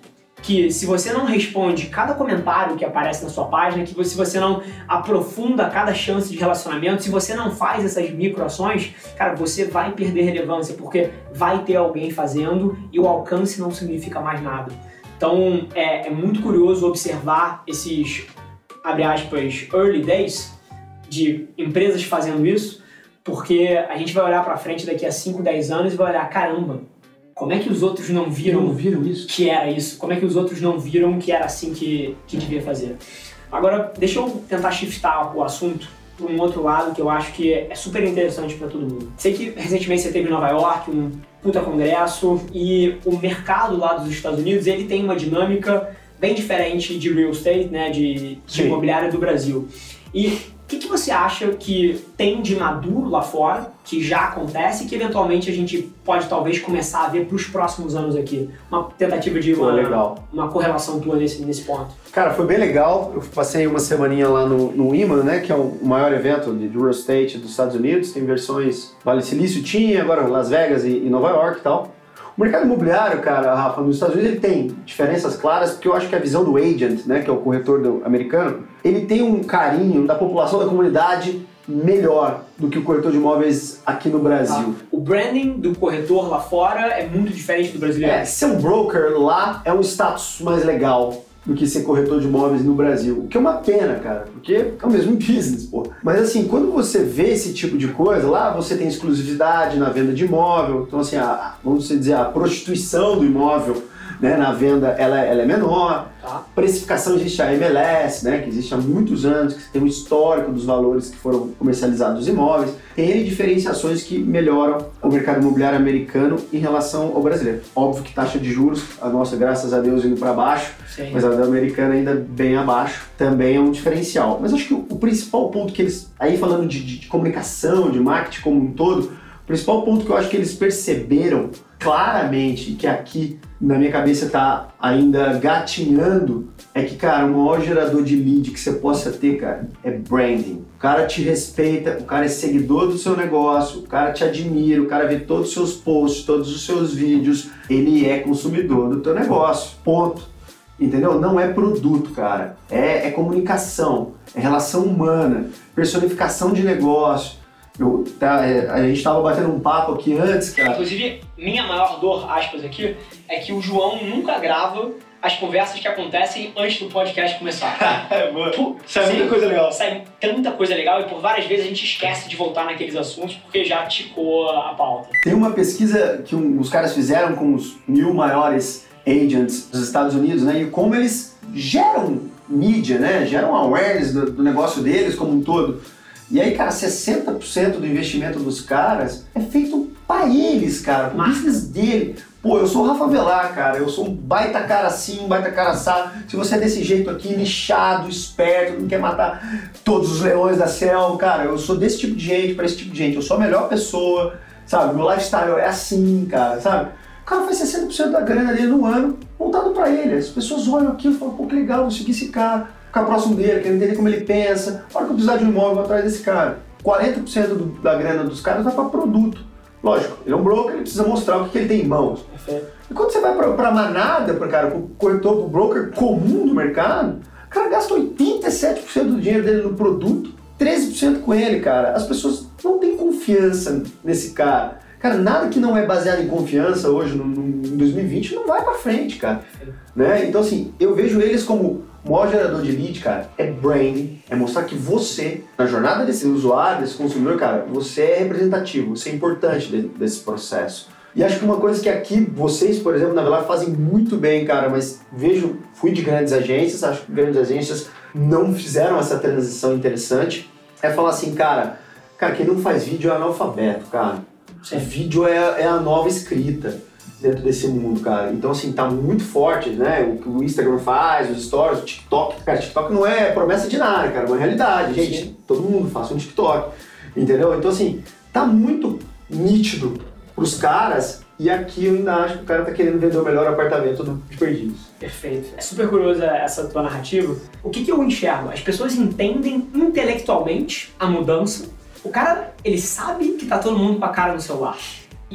que se você não responde cada comentário que aparece na sua página, que se você não aprofunda cada chance de relacionamento, se você não faz essas microações, cara, você vai perder relevância, porque vai ter alguém fazendo e o alcance não significa mais nada. Então é, é muito curioso observar esses, abre aspas, early days de empresas fazendo isso, porque a gente vai olhar para frente daqui a 5, 10 anos e vai olhar, caramba, como é que os outros não viram Não viram isso? que era isso? Como é que os outros não viram que era assim que, que devia fazer? Agora, deixa eu tentar shiftar o assunto para um outro lado que eu acho que é super interessante para todo mundo. Sei que recentemente você teve em Nova York um puta congresso e o mercado lá dos Estados Unidos ele tem uma dinâmica bem diferente de real estate, né, de, de Sim. imobiliário do Brasil. E o que, que você acha que tem de maduro lá fora, que já acontece, e que eventualmente a gente pode talvez começar a ver para os próximos anos aqui? Uma tentativa de uma, legal. uma correlação tua nesse, nesse ponto. Cara, foi bem legal. Eu passei uma semaninha lá no, no IMA, né? Que é o maior evento de real estate dos Estados Unidos. Tem versões Vale Silício, tinha, agora Las Vegas e, e Nova York e tal. O mercado imobiliário, cara, Rafa, nos Estados Unidos ele tem diferenças claras, porque eu acho que a visão do agent, né, que é o corretor do- americano, ele tem um carinho da população da comunidade melhor do que o corretor de imóveis aqui no Brasil. O branding do corretor lá fora é muito diferente do brasileiro. É, ser um broker lá é um status mais legal do que ser corretor de imóveis no Brasil. O que é uma pena, cara, porque é o mesmo [laughs] business, pô. Mas assim, quando você vê esse tipo de coisa, lá você tem exclusividade na venda de imóvel, então assim, a, vamos dizer, a prostituição do imóvel né, na venda ela, ela é menor. Tá. Precificação existe a MLS, né, que existe há muitos anos, que tem um histórico dos valores que foram comercializados os imóveis. Tem diferenciações que melhoram o mercado imobiliário americano em relação ao brasileiro. Óbvio que taxa de juros, a nossa, graças a Deus, indo para baixo, Sim. mas a da americana ainda bem abaixo, também é um diferencial. Mas acho que o, o principal ponto que eles, aí falando de, de- de comunicação, de marketing como um todo, o principal ponto que eu acho que eles perceberam claramente que aqui na minha cabeça tá ainda gatinhando é que, cara, o maior gerador de lead que você possa ter, cara, é branding. O cara te respeita, o cara é seguidor do seu negócio, o cara te admira, o cara vê todos os seus posts, todos os seus vídeos, ele é consumidor do teu negócio. Ponto. Entendeu? Não é produto, cara. É, é comunicação, é relação humana, personificação de negócio. Eu, tá, é, a gente tava batendo um papo aqui antes, cara. Inclusive, minha maior dor, aspas aqui, é que o João nunca grava as conversas que acontecem antes do podcast começar. [laughs] É. Pô, Sai muita sim, coisa legal. Sai tanta coisa legal e por várias vezes a gente esquece de voltar naqueles assuntos porque já ticou a a pauta. Tem uma pesquisa que um- os caras fizeram com os mil maiores agents dos Estados Unidos, né? E como eles geram mídia, né? Geram awareness do, do negócio deles como um todo. E aí, cara, 60% do investimento dos caras é feito para eles, cara, pro Marca. business dele. Pô, eu sou o Rafa Velar, cara. Eu sou um baita cara assim, um baita cara assado. Se você é desse jeito aqui, nichado, esperto, não quer matar todos os leões da selva, cara, eu sou desse tipo de gente, para esse tipo de gente. Eu sou a melhor pessoa, sabe? Meu lifestyle é assim, cara, sabe? O cara faz 60% da grana dele no ano voltado para ele. As pessoas olham aquilo e falam, pô, que legal, vou seguir esse cara, ficar próximo dele, quero entender como ele pensa. A hora que eu precisar de um imóvel, vou atrás desse cara. 40% do- da grana dos caras vai para produto. Lógico, ele é um broker, ele precisa mostrar o que, que ele tem em mãos. Perfeito. E quando você vai pra, pra manada, pra, cara, pro corretor, pro broker comum do mercado, o cara gasta 87% do dinheiro dele no produto, 13% com ele, cara. As pessoas não têm confiança nesse cara. Cara, nada que não é baseado em confiança hoje, no, no, em 2020, não vai pra frente, cara. Né? Então, assim, eu vejo eles como o maior gerador de lead, cara, é branding, é mostrar que você, na jornada desse usuário, desse consumidor, cara, você é representativo, você é importante de- desse processo. E acho que uma coisa que aqui vocês, por exemplo, na Velar fazem muito bem, cara, mas vejo, fui de grandes agências, acho que grandes agências não fizeram essa transição interessante, é falar assim, cara, cara, quem não faz vídeo é analfabeto, cara. Sim. Vídeo é, é a nova escrita dentro desse mundo, cara. Então, assim, tá muito forte, né? O que o Instagram faz, os stories, o TikTok. Cara, TikTok não é promessa de nada, cara, é uma realidade. Gente, Sim. todo mundo faça um TikTok, entendeu? Então, assim, tá muito nítido pros caras e aqui eu ainda acho que o cara tá querendo vender o melhor apartamento do, de perdidos. Perfeito. É super curiosa essa tua narrativa. O que, que eu enxergo? As pessoas entendem intelectualmente a mudança. O cara, ele sabe que tá todo mundo com a cara no celular.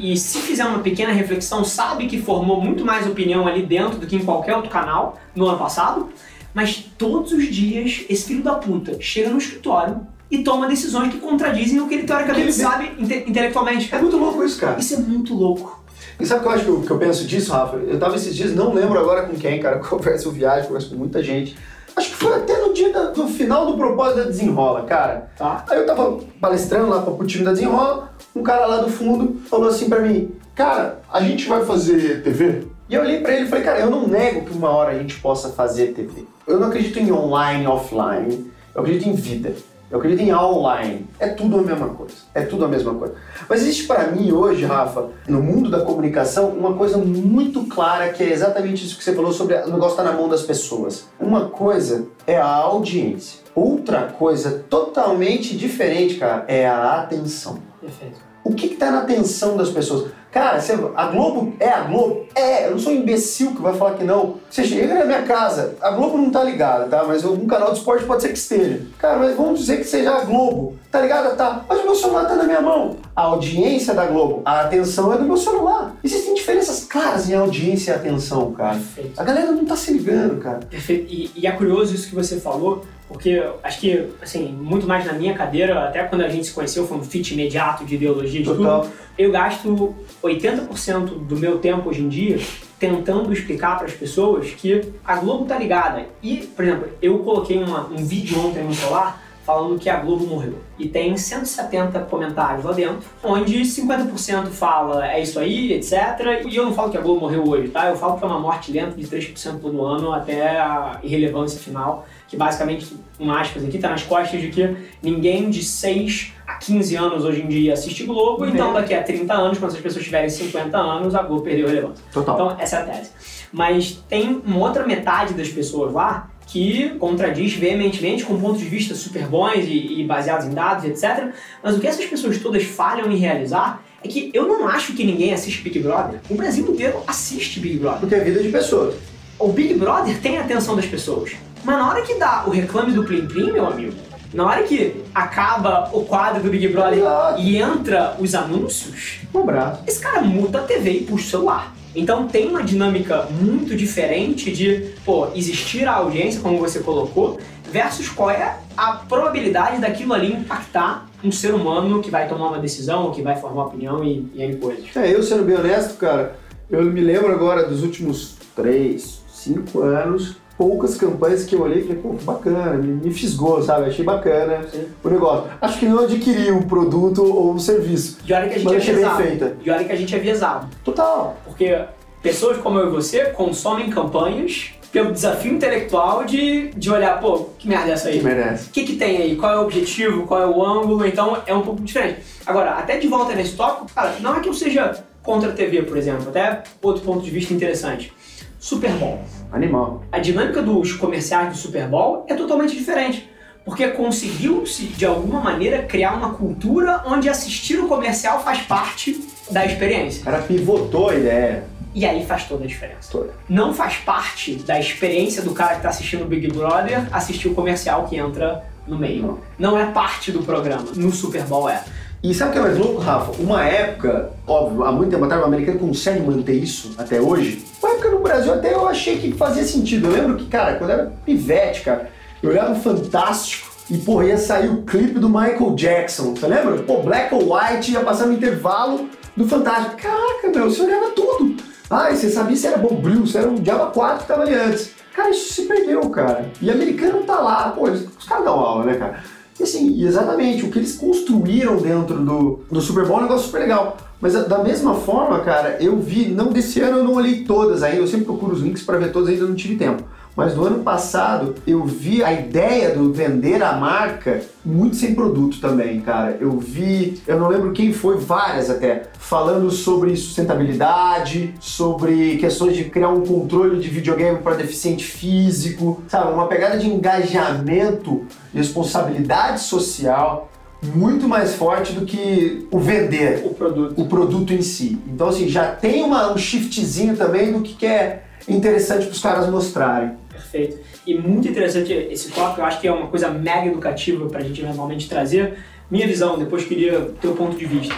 E se fizer uma pequena reflexão, sabe que formou muito mais opinião ali dentro do que em qualquer outro canal no ano passado. Mas todos os dias, esse filho da puta chega no escritório e toma decisões que contradizem o que ele teoricamente sabe inte- intelectualmente. É muito louco isso, cara. Isso é muito louco. E sabe o que eu acho que eu, que eu penso disso, Rafa? Eu tava esses dias, não lembro agora com quem, cara, [laughs] eu converso, eu viagem, converso com muita gente. Acho que foi até no dia da- do final do propósito da Desenrola, cara. Tá? Aí eu tava palestrando lá pro time da Desenrola, um cara lá do fundo falou assim pra mim, cara, a gente vai fazer TV? E eu olhei pra ele e falei, cara, eu não nego que uma hora a gente possa fazer TV. Eu não acredito em online, offline, eu acredito em vida. Eu acredito em online. É tudo a mesma coisa. É tudo a mesma coisa. Mas existe pra mim hoje, Rafa, no mundo da comunicação, uma coisa muito clara que é exatamente isso que você falou sobre o negócio estar na mão das pessoas. Uma coisa é a audiência. Outra coisa totalmente diferente, cara, é a atenção. Perfeito. O que está na atenção das pessoas? Cara, você- a Globo é a Globo? É, eu não sou um imbecil que vai falar que não. Você chega na minha casa, a Globo não tá ligada, tá? Mas algum canal de esporte pode ser que esteja. Cara, mas vamos dizer que seja a Globo. Tá ligada? Tá. Mas o meu celular tá na minha mão. A audiência da Globo, a atenção é do meu celular. Existem diferenças claras em audiência e atenção, cara. Perfeito. A galera não tá se ligando, cara. Perfeito. E, e é curioso isso que você falou, porque acho que, assim, muito mais na minha cadeira, até quando a gente se conheceu, foi um fit imediato de ideologia de Total. tudo. Eu gasto 80% do meu tempo hoje em dia tentando explicar para as pessoas que a Globo tá ligada. E, por exemplo, eu coloquei uma- um vídeo ontem no celular falando que a Globo morreu. E tem 170 comentários lá dentro, onde 50% fala é isso aí, etc. E eu não falo que a Globo morreu hoje, tá? Eu falo que é uma morte lenta de 3% todo ano até a irrelevância final, que basicamente, um aspas aqui, tá nas costas de que ninguém de 6 a 15 anos hoje em dia assiste Globo, então daqui a 30 anos, quando essas pessoas tiverem 50 anos, a Globo perdeu relevância. Total. Então, essa é a tese. Mas tem uma outra metade das pessoas lá que contradiz veementemente com pontos de vista super bons e, e baseados em dados, etc. Mas o que essas pessoas todas falham em realizar é que eu não acho que ninguém assiste Big Brother. O Brasil inteiro assiste Big Brother. Porque é vida de pessoas. O Big Brother tem a atenção das pessoas. Mas na hora que dá o reclame do Plim Plim, meu amigo, na hora que acaba o quadro do Big Brother Exato. e entra os anúncios, Um esse cara muta a TV e puxa o celular. Então tem uma dinâmica muito diferente de, pô, existir a audiência, como você colocou, versus qual é a probabilidade daquilo ali impactar um ser humano que vai tomar uma decisão, ou que vai formar opinião e, e N coisas. É, eu sendo bem honesto, cara, eu me lembro agora dos últimos 3, 5 anos, poucas campanhas que eu olhei e falei, pô, que bacana, me, me fisgou, sabe? Achei bacana o negócio. Acho que não adquiri o produto ou o serviço. E olha que a gente é viesado. feita. E olha que a gente é viesado. Total. Porque pessoas como eu e você consomem campanhas pelo desafio intelectual de, de olhar, pô, que merda é essa aí? Que merece. O que, que tem aí? Qual é o objetivo? Qual é o ângulo? Então é um pouco diferente. Agora, até de volta nesse tópico, cara, não é que eu seja contra a TV, por exemplo, até outro ponto de vista interessante. Super Bowl. Animal. A dinâmica dos comerciais do Super Bowl é totalmente diferente. Porque conseguiu-se, de alguma maneira, criar uma cultura onde assistir o comercial faz parte da O experiência. cara pivotou a ideia E aí faz toda a diferença. toda. Não faz parte da experiência do cara que está assistindo o Big Brother assistir o comercial que entra no meio. Não é parte do programa. No Super Bowl é. E sabe o que é mais louco, Rafa? Uma época, óbvio, há muito tempo atrás, o americano consegue manter isso até hoje. Uma época no Brasil até eu achei que fazia sentido. Eu lembro que, cara, quando eu era pivete, cara, eu olhava o Fantástico e, porra, ia sair o clipe do Michael Jackson. Você lembra? Pô, Black or White ia passar no intervalo, do Fantástico. Caraca, meu, você olhava tudo. Ah, você sabia se era Bombril, se era um Diaba 4 que tava ali antes. Cara, isso se perdeu, cara. E americano tá lá, pô, os caras dão aula, né, cara? E assim, exatamente, o que eles construíram dentro do, do Super Bowl é um negócio super legal. Mas da mesma forma, cara, eu vi, não desse ano eu não olhei todas ainda, eu sempre procuro os links para ver todas, ainda não tive tempo. Mas no ano passado eu vi a ideia do vender a marca muito sem produto também, cara. Eu vi, eu não lembro quem foi, várias até, falando sobre sustentabilidade, sobre questões de criar um controle de videogame para deficiente físico, sabe? Uma pegada de engajamento, de responsabilidade social muito mais forte do que o vender O produto. o produto em si. Então, assim, já tem uma, um shiftzinho também do que, que é interessante para os caras mostrarem. Perfeito. E muito interessante esse tópico, eu acho que é uma coisa mega educativa para a gente eventualmente trazer. Minha visão, depois queria teu ponto de vista,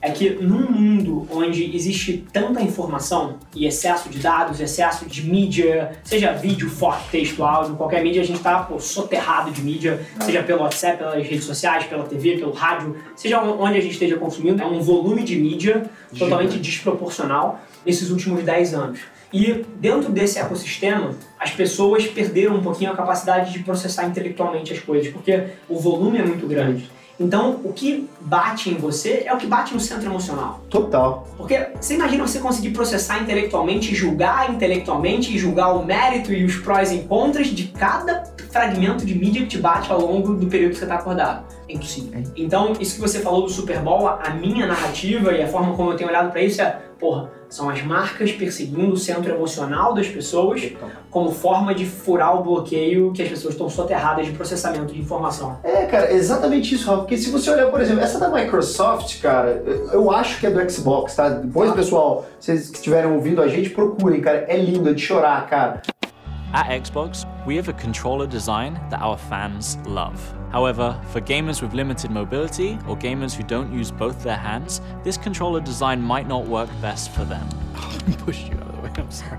é que num mundo onde existe tanta informação e excesso de dados, excesso de mídia, seja vídeo, foto, texto, áudio, qualquer mídia, a gente está soterrado de mídia, seja pelo WhatsApp, pelas redes sociais, pela TV, pelo rádio, seja onde a gente esteja consumindo, é um volume de mídia totalmente desproporcional nesses últimos 10 anos. E dentro desse ecossistema, as pessoas perderam um pouquinho a capacidade de processar intelectualmente as coisas, porque o volume é muito grande. Então, o que bate em você é o que bate no centro emocional. Total. Porque você imagina você conseguir processar intelectualmente, julgar intelectualmente, e julgar o mérito e os prós e contras de cada fragmento de mídia que te bate ao longo do período que você está acordado. É impossível. Então, isso que você falou do Super Bowl, a minha narrativa e a forma como eu tenho olhado para isso é, porra, são as marcas perseguindo o centro emocional das pessoas como forma de furar o bloqueio que as pessoas estão soterradas de processamento de informação. É, cara, exatamente isso, Rafa. Porque se você olhar, por exemplo, essa da Microsoft, cara, eu acho que é do Xbox, tá? Depois, pessoal, vocês que estiverem ouvindo a gente, procurem, cara. É lindo, é de chorar, cara. At Xbox, we have a controller design that our fans love. However, for gamers with limited mobility or gamers who don't use both their hands, this controller design might not work best for them. [laughs] Pushed you out of the way, I'm sorry.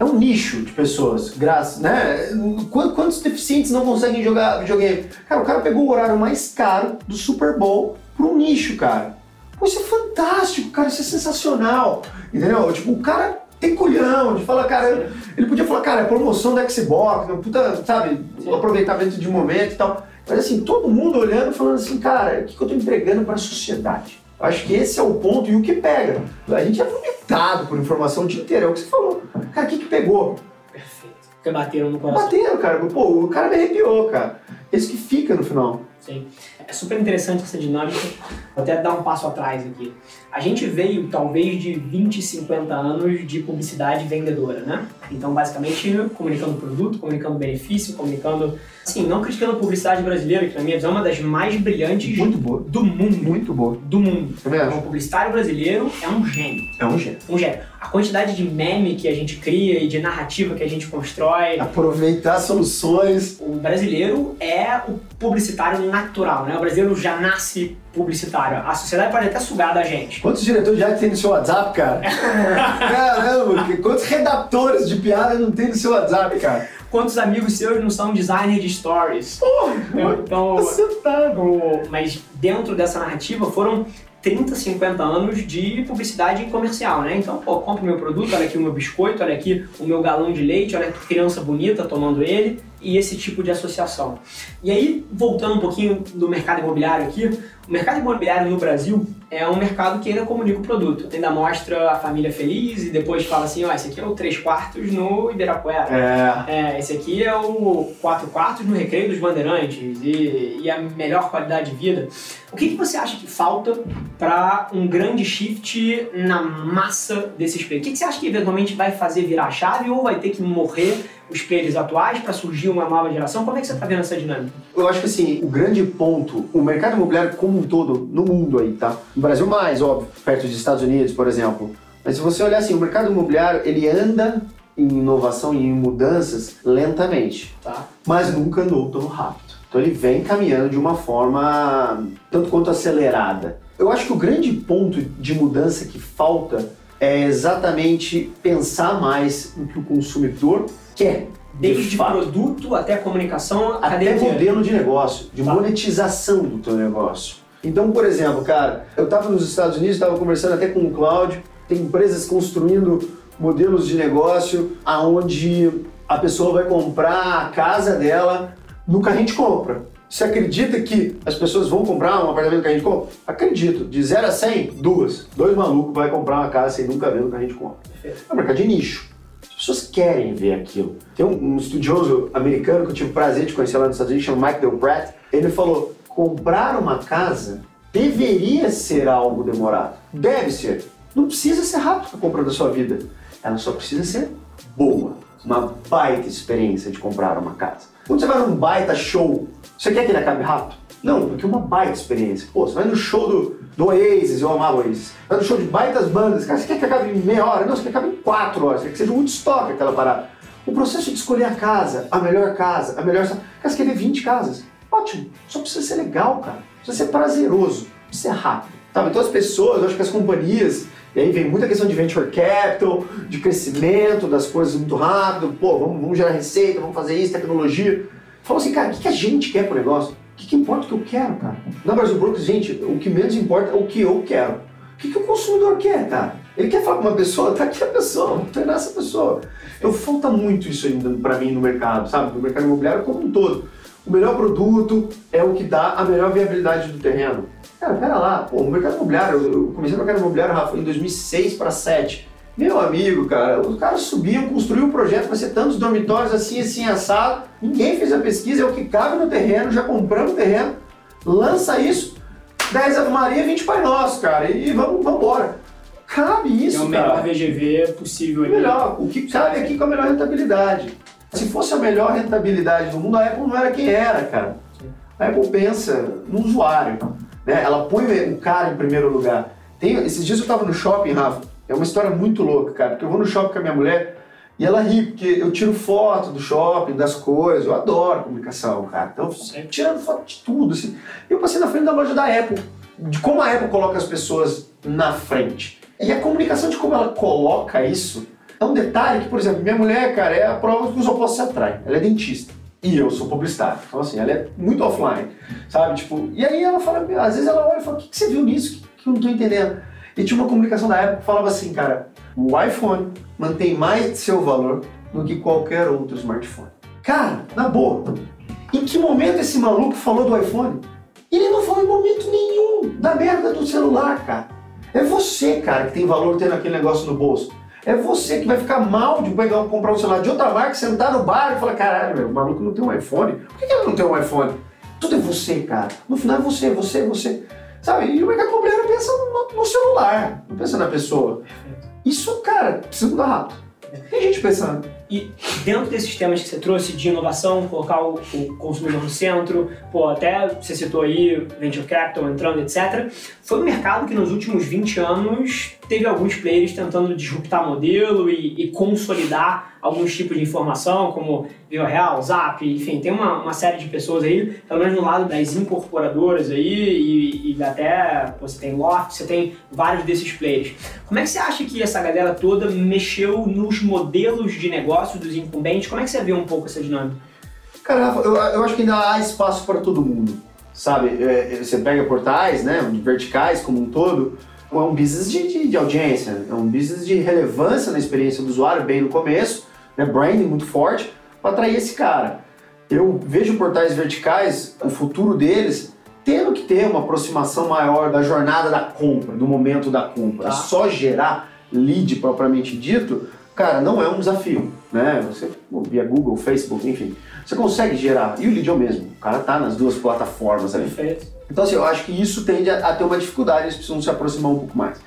É um nicho de pessoas, graças, né? Qu- Quantos deficientes não conseguem jogar videogame? Cara, o cara pegou o horário mais caro do Super Bowl para um nicho, cara. Pô, isso é fantástico, cara, isso é sensacional. Entendeu? Tipo, o cara tem culhão de falar, cara, ele podia falar, cara, é promoção da Xbox, puta, sabe, um aproveitamento de momento e tal. Mas assim, todo mundo olhando falando assim, cara, o que que eu tô entregando para a sociedade? Acho que esse é o ponto e o que pega. A gente é vomitado por informação o dia inteiro, é o que você falou. Cara, o que que pegou? Perfeito. Porque bateram no coração. Bateram, cara. Pô, o cara me arrepiou, cara. Esse que fica no final. Sim. É super interessante essa dinâmica. Vou até dar um passo atrás aqui. A gente veio, talvez, de 20, 50 anos de publicidade vendedora, né? Então, basicamente, comunicando produto, comunicando benefício, comunicando... Assim, não criticando a publicidade brasileira, que na minha visão é uma das mais brilhantes Muito boa. do mundo. Muito boa. Do mundo. Também Então, o publicitário brasileiro é um gênio. É um gênio. Um gênio. A quantidade de meme que a gente cria e de narrativa que a gente constrói... Aproveitar soluções. O brasileiro é o publicitário natural, né? O brasileiro já nasce publicitário. A sociedade pode até sugar da gente. Quantos diretores já tem no seu WhatsApp, cara? [laughs] Caramba, quantos redatores de piada não tem no seu WhatsApp, cara? Quantos amigos seus não são designers de stories? então, Acertado. o- mas dentro dessa narrativa foram 30, 50 anos de publicidade comercial, né? Então, pô, compra o meu produto, olha aqui o meu biscoito, olha aqui o meu galão de leite, olha que criança bonita tomando ele, e esse tipo de associação. E aí, voltando um pouquinho do mercado imobiliário aqui, o mercado imobiliário no Brasil é um mercado que ainda comunica o produto. Ainda mostra a família feliz e depois fala assim, ó, esse aqui é o 3 quartos no Ibirapuera. É. É, esse aqui é o 4 quartos no Recreio dos Bandeirantes e, e a melhor qualidade de vida. O que, que você acha que falta para um grande shift na massa desses players? O que, que você acha que eventualmente vai fazer virar a chave ou vai ter que morrer os players atuais para surgir uma nova geração? Como é que você está vendo essa dinâmica? Eu acho que assim, o grande ponto, o mercado imobiliário como um todo, no mundo aí, tá? No Brasil mais, óbvio, perto dos Estados Unidos, por exemplo. Mas se você olhar assim, o mercado imobiliário, ele anda em inovação e em mudanças lentamente, Tá? mas nunca andou tão rápido. Então ele vem caminhando de uma forma tanto quanto acelerada. Eu acho que o grande ponto de mudança que falta é exatamente pensar mais no que o consumidor quer. de Desde fato. produto até comunicação, Até modelo de negócio, de Tá. monetização do teu negócio. Então, por exemplo, cara, eu estava nos Estados Unidos, estava conversando até com o Cláudio, tem empresas construindo modelos de negócio aonde a pessoa vai comprar a casa dela no carrinho de compra. Você acredita que as pessoas vão comprar um apartamento no carrinho de compra? Acredito. De 0 a 100, duas. Dois malucos vai comprar uma casa sem nunca ver no carrinho de compra. É um mercado de nicho. As pessoas querem ver aquilo. Tem um, estudioso americano que eu tive o prazer de conhecer lá nos Estados Unidos, chama Mike Del Pratt. Ele falou, comprar uma casa deveria ser algo demorado. Deve ser. Não precisa ser rápido a compra da sua vida. Ela só precisa ser boa. Uma baita experiência de comprar uma casa. Quando você vai num baita show, você quer que ele acabe rápido? Não, porque é uma baita experiência. Pô, você vai no show do, do Oasis, eu amava Oasis. Vai no show de baitas bandas, cara, você quer que acabe em meia hora? Não, você quer que acabe em quatro horas. Você quer que seja muito estoque aquela parada. O processo de escolher a casa, a melhor casa, a melhor... Cara, você quer ver 20 casas. Ótimo. Só precisa ser legal, cara. Precisa ser prazeroso. Precisa ser rápido. Sabe? Então as pessoas, eu acho que as companhias, e aí vem muita questão de venture capital, de crescimento das coisas muito rápido, pô, vamos, vamos gerar receita, vamos fazer isso, tecnologia. Falou assim, cara, o que a gente quer pro negócio? O que, que importa o que eu quero, cara? Na Brasil Brooks, gente, o que menos importa é o que eu quero. O que, que o consumidor quer, cara? Ele quer falar com uma pessoa, tá aqui a pessoa, vamos treinar essa pessoa. Então falta muito isso ainda pra mim no mercado, sabe? No mercado imobiliário como um todo. O melhor produto é o que dá a melhor viabilidade do terreno. Cara, pera lá, pô, o mercado imobiliário, eu comecei no mercado imobiliário, Rafa, em 2006 para 2007. Meu amigo, cara, os caras subiam, construíam um projeto, vai ser tantos dormitórios assim, assim, assado. Ninguém fez a pesquisa, é o que cabe no terreno, já compramos o terreno, lança isso, 10 Ave Maria, 20 Pai Nosso, cara, e vamos, vamos embora. Cabe isso, é o cara. melhor VGV possível ali. Melhor, o que cabe aqui com a melhor rentabilidade. Se fosse a melhor rentabilidade do mundo, a Apple não era quem era, cara. A Apple pensa no usuário, né? Ela põe o cara em primeiro lugar. Tem, esses dias eu estava no shopping, Rafa, é uma história muito louca, cara, porque eu vou no shopping com a minha mulher e ela ri, porque eu tiro foto do shopping, das coisas, eu adoro comunicação, cara. Então, sempre tirando foto de tudo, assim. Eu passei na frente da loja da Apple, de como a Apple coloca as pessoas na frente. E a comunicação de como ela coloca isso é um detalhe que, por exemplo, minha mulher, cara, é a prova que os opostos se atraem. Ela é dentista. E eu sou publicitário. Então, assim, ela é muito offline, sabe? Tipo, e aí ela fala, às vezes ela olha e fala, o que, que você viu nisso que, que eu não tô entendendo? E tinha uma comunicação da época que falava assim, cara, o iPhone mantém mais seu valor do que qualquer outro smartphone. Cara, na boa, em que momento esse maluco falou do iPhone? Ele não falou em momento nenhum da merda do celular, cara. É você, cara, que tem valor tendo aquele negócio no bolso. É você que vai ficar mal de pegar, comprar um celular de outra marca, sentar no bar e falar, caralho, meu, o maluco não tem um iPhone. Por que ele não tem um iPhone? Tudo é você, cara. No final é você, você, você. Sabe? E o mercado imobiliário pensa no, no celular, não pensa na pessoa. Isso, cara, precisa mudar rápido. Tem gente pensando. E dentro desses temas que você trouxe de inovação, colocar o, o, consumidor no centro, pô, até você citou aí venture capital entrando, etc. Foi um mercado que nos últimos 20 anos teve alguns players tentando disruptar modelo e, e consolidar alguns tipos de informação, como Viva Real, Zap, enfim, tem uma, uma, série de pessoas aí, pelo menos no lado das incorporadoras aí, e, e até você tem Loft, você tem vários desses players. Como é que você acha que essa galera toda mexeu nos modelos de negócio dos incumbentes? Como é que você vê um pouco essa dinâmica? Cara, eu, eu acho que ainda há espaço para todo mundo, sabe? É, você pega portais, né, verticais como um todo, é um business de, de, de, audiência, é um business de relevância na experiência do usuário, bem no começo, né, branding muito forte, para atrair esse cara. Eu vejo portais verticais, o futuro deles, tendo que ter uma aproximação maior da jornada da compra, do momento da compra. Tá. Só gerar lead propriamente dito, cara, não é um desafio, né? Você, via Google, Facebook, enfim, você consegue gerar, e o lead é o mesmo, o cara tá nas duas plataformas ali. Perfeito. Então, assim, eu acho que isso tende a, a, ter uma dificuldade, eles precisam se aproximar um pouco mais.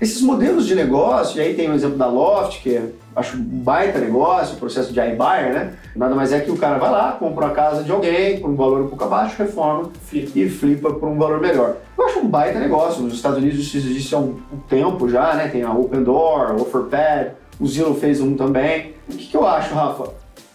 Esses modelos de negócio, e aí tem o exemplo da Loft, que é, acho um baita negócio, o processo de iBuyer, né? Nada mais é que o cara vai lá, compra a casa de alguém por um valor um pouco abaixo, reforma e flipa por um valor melhor. Eu acho um baita negócio. Nos Estados Unidos isso existe há um, um tempo já, né? Tem a Open Door, OfferPad, o Zillow fez um também. O que, que eu acho, Rafa?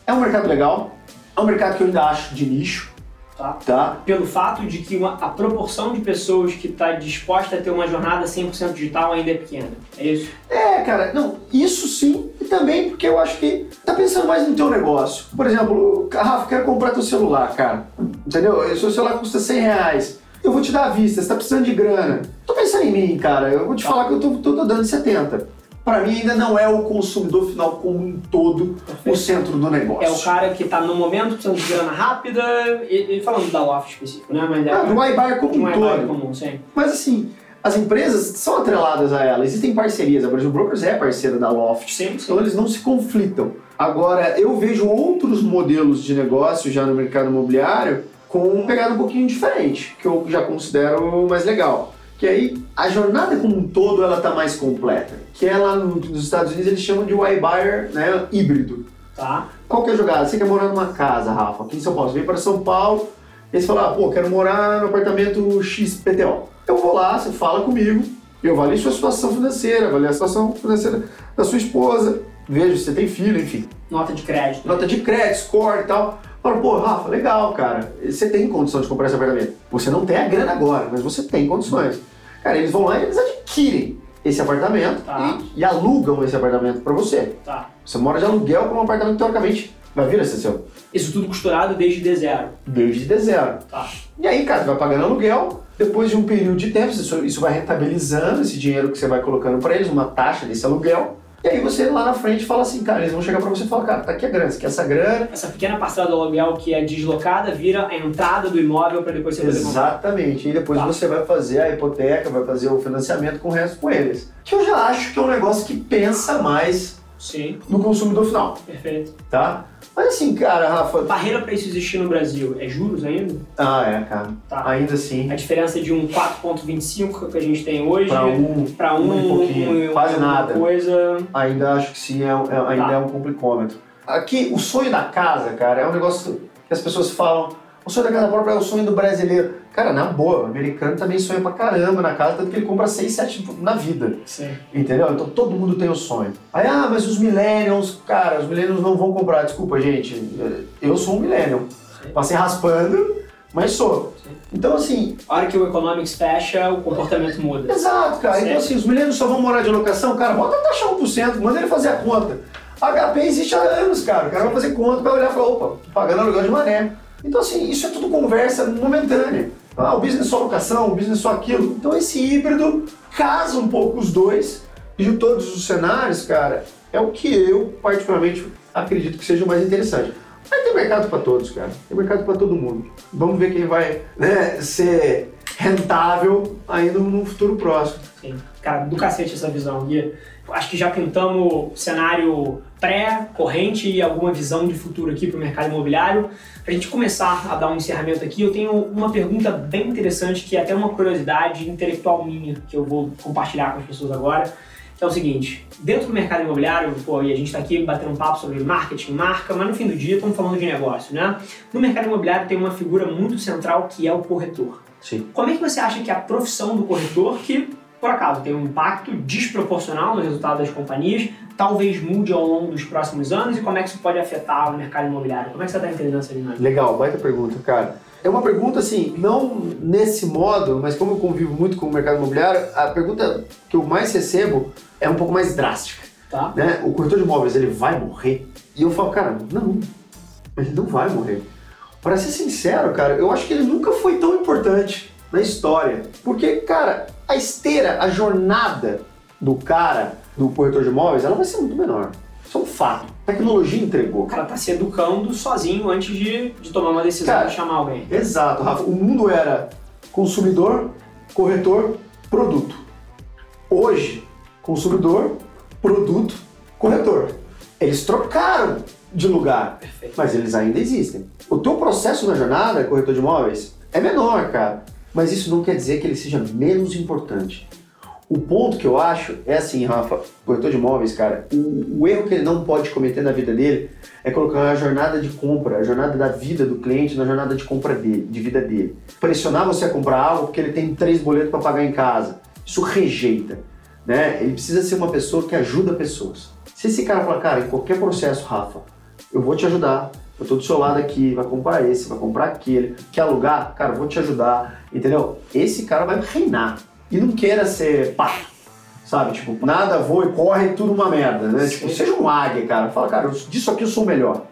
É um mercado legal, é um mercado que eu ainda acho de nicho, Tá? Tá. Pelo fato de que uma, a proporção de pessoas que está disposta a ter uma jornada 100% digital ainda é pequena. É isso? É, cara, não, isso sim, e também porque eu acho que tá pensando mais no teu negócio. Por exemplo, Rafa, quero comprar teu celular, cara. Entendeu? O seu celular custa 100 reais. eu vou te dar a vista, você tá precisando de grana. Tô pensando em mim, cara, eu vou te falar que eu tô, tô, tô dando 70. Pra mim ainda não é o consumidor final como um todo o centro do negócio. É o cara que tá no momento precisando de grana rápida, ele falando da Loft específico, né? Mas é Ah, do iBuyer como um um todo. comum, sim. Mas assim, as empresas são atreladas a ela, existem parcerias. A Brasil Brokers é parceira da Loft. Sim, sim. Então eles não se conflitam. Agora, eu vejo outros modelos de negócio já no mercado imobiliário com uma pegada um pouquinho diferente, que eu já considero mais legal. Que aí a jornada como um todo ela tá mais completa. Que é lá no- nos Estados Unidos eles chamam de iBuyer né, híbrido. Tá? Qual que é a jogada? Você quer morar numa casa, Rafa, aqui em São Paulo. Você vem para São Paulo e você fala, ah, pô, quero morar no apartamento XPTO. Eu vou lá, você fala comigo, eu avalio sua situação financeira, avalio a situação financeira da sua esposa, vejo se você tem filho, enfim. Nota de crédito. Nota de crédito, score e tal. Falo, pô, Rafa, legal, cara. Você tem condição de comprar esse apartamento. Você não tem a grana agora, mas você tem condições. Cara, eles vão lá e eles adquirem esse apartamento Tá. e, e alugam esse apartamento para você. Tá. Você mora de aluguel para um apartamento, teoricamente, vai vir a ser seu. Isso tudo costurado desde D0. Desde dezembro. Tá. E aí, cara, você vai pagando aluguel, depois de um período de tempo, isso, isso vai rentabilizando esse dinheiro que você vai colocando para eles, uma taxa desse aluguel. E aí você lá na frente fala assim, cara, eles vão chegar para você e falar, cara, tá aqui a grana, você quer essa grana? Essa pequena parcela do aluguel que é deslocada vira a entrada do imóvel para depois você. Exatamente. E depois Tá. você vai fazer a hipoteca, vai fazer o financiamento com o resto com eles. Que eu já acho que é um negócio que pensa mais Sim, no consumidor final, perfeito. tá? Mas assim, cara, Rafa. Barreira para isso existir no Brasil é juros ainda? Ah, é, cara. Tá. Ainda assim. A diferença de um 4,25 que a gente tem hoje Pra um, para um, um pouquinho, um- quase nada. coisa. ainda acho que sim, é, um- é- ainda Tá. é um complicômetro. Aqui, o sonho da casa, cara, é um negócio que as pessoas falam. O sonho da casa própria é o sonho do brasileiro. Cara, na boa, o americano também sonha pra caramba na casa, tanto que ele compra 6, 7 na vida. Sim. Entendeu? Então todo mundo tem o sonho. Aí, ah, mas os millennials, cara, os millennials não vão comprar. Desculpa, gente. Eu sou um millennial. Sim. Passei raspando, mas sou. Sim. Então, assim, A hora que o economics fecha, o comportamento muda. Exato, cara. Certo. Então, assim, os milênios só vão morar de locação, cara, bota a taxa 1%, manda ele fazer a conta. HP existe há anos, cara. O cara vai fazer conta, vai olhar e falar, opa, pagando aluguel de mané. Então, assim, isso é tudo conversa momentânea. Ah, o business só locação, o business só aquilo. Então, esse híbrido casa um pouco os dois. E de todos os cenários, cara, é o que eu, particularmente, acredito que seja o mais interessante. Mas tem mercado para todos, cara. Tem mercado para todo mundo. Vamos ver quem vai né, ser rentável ainda no futuro próximo. Sim. Cara, do cacete essa visão, Gui. Acho que já pintamos cenário pré-corrente e alguma visão de futuro aqui para o mercado imobiliário. Para a gente começar a dar um encerramento aqui, eu tenho uma pergunta bem interessante, que é até uma curiosidade intelectual minha, que eu vou compartilhar com as pessoas agora, que é o seguinte. Dentro do mercado imobiliário, pô, e a gente está aqui batendo um papo sobre marketing, marca, mas no fim do dia estamos falando de negócio, né? No mercado imobiliário tem uma figura muito central que é o corretor. Sim. Como é que você acha que a profissão do corretor, que por acaso tem um impacto desproporcional no resultado das companhias, talvez mude ao longo dos próximos anos e como é que isso pode afetar o mercado imobiliário? Como é que você está entendendo essa dinâmica? Legal, baita pergunta, cara. É uma pergunta assim, não nesse modo, mas como eu convivo muito com o mercado imobiliário, a pergunta que eu mais recebo é um pouco mais drástica. Tá? Né? O corretor de imóveis, ele vai morrer? E eu falo, cara, não, ele não vai morrer. Para ser sincero, cara, eu acho que ele nunca foi tão importante na história. Porque, cara, a esteira, a jornada do cara, do corretor de imóveis, ela vai ser muito menor. Isso é um fato. A tecnologia entregou. O cara tá se educando sozinho antes de, de tomar uma decisão Cara, de chamar alguém. Exato, Rafa. O mundo era consumidor, corretor, produto. Hoje, consumidor, produto, corretor. Eles trocaram de lugar, Perfeito. mas eles ainda existem. O teu processo na jornada, corretor de imóveis, é menor, cara. Mas isso não quer dizer que ele seja menos importante. O ponto que eu acho é assim, Rafa, corretor de imóveis, cara, o, o erro que ele não pode cometer na vida dele é colocar a jornada de compra, a jornada da vida do cliente na jornada de compra dele, de vida dele. Pressionar você a comprar algo porque ele tem três boletos para pagar em casa. Isso rejeita, né? Ele precisa ser uma pessoa que ajuda pessoas. Se esse cara falar, cara, em qualquer processo, Rafa, eu vou te ajudar, eu tô do seu lado aqui, vai comprar esse, vai comprar aquele, quer alugar? Cara, vou te ajudar, entendeu? Esse cara vai reinar. E não queira ser pato, sabe? Tipo, nada voa e corre, tudo uma merda, né? Tipo, seja um águia, cara. Fala, cara, disso aqui eu sou o melhor.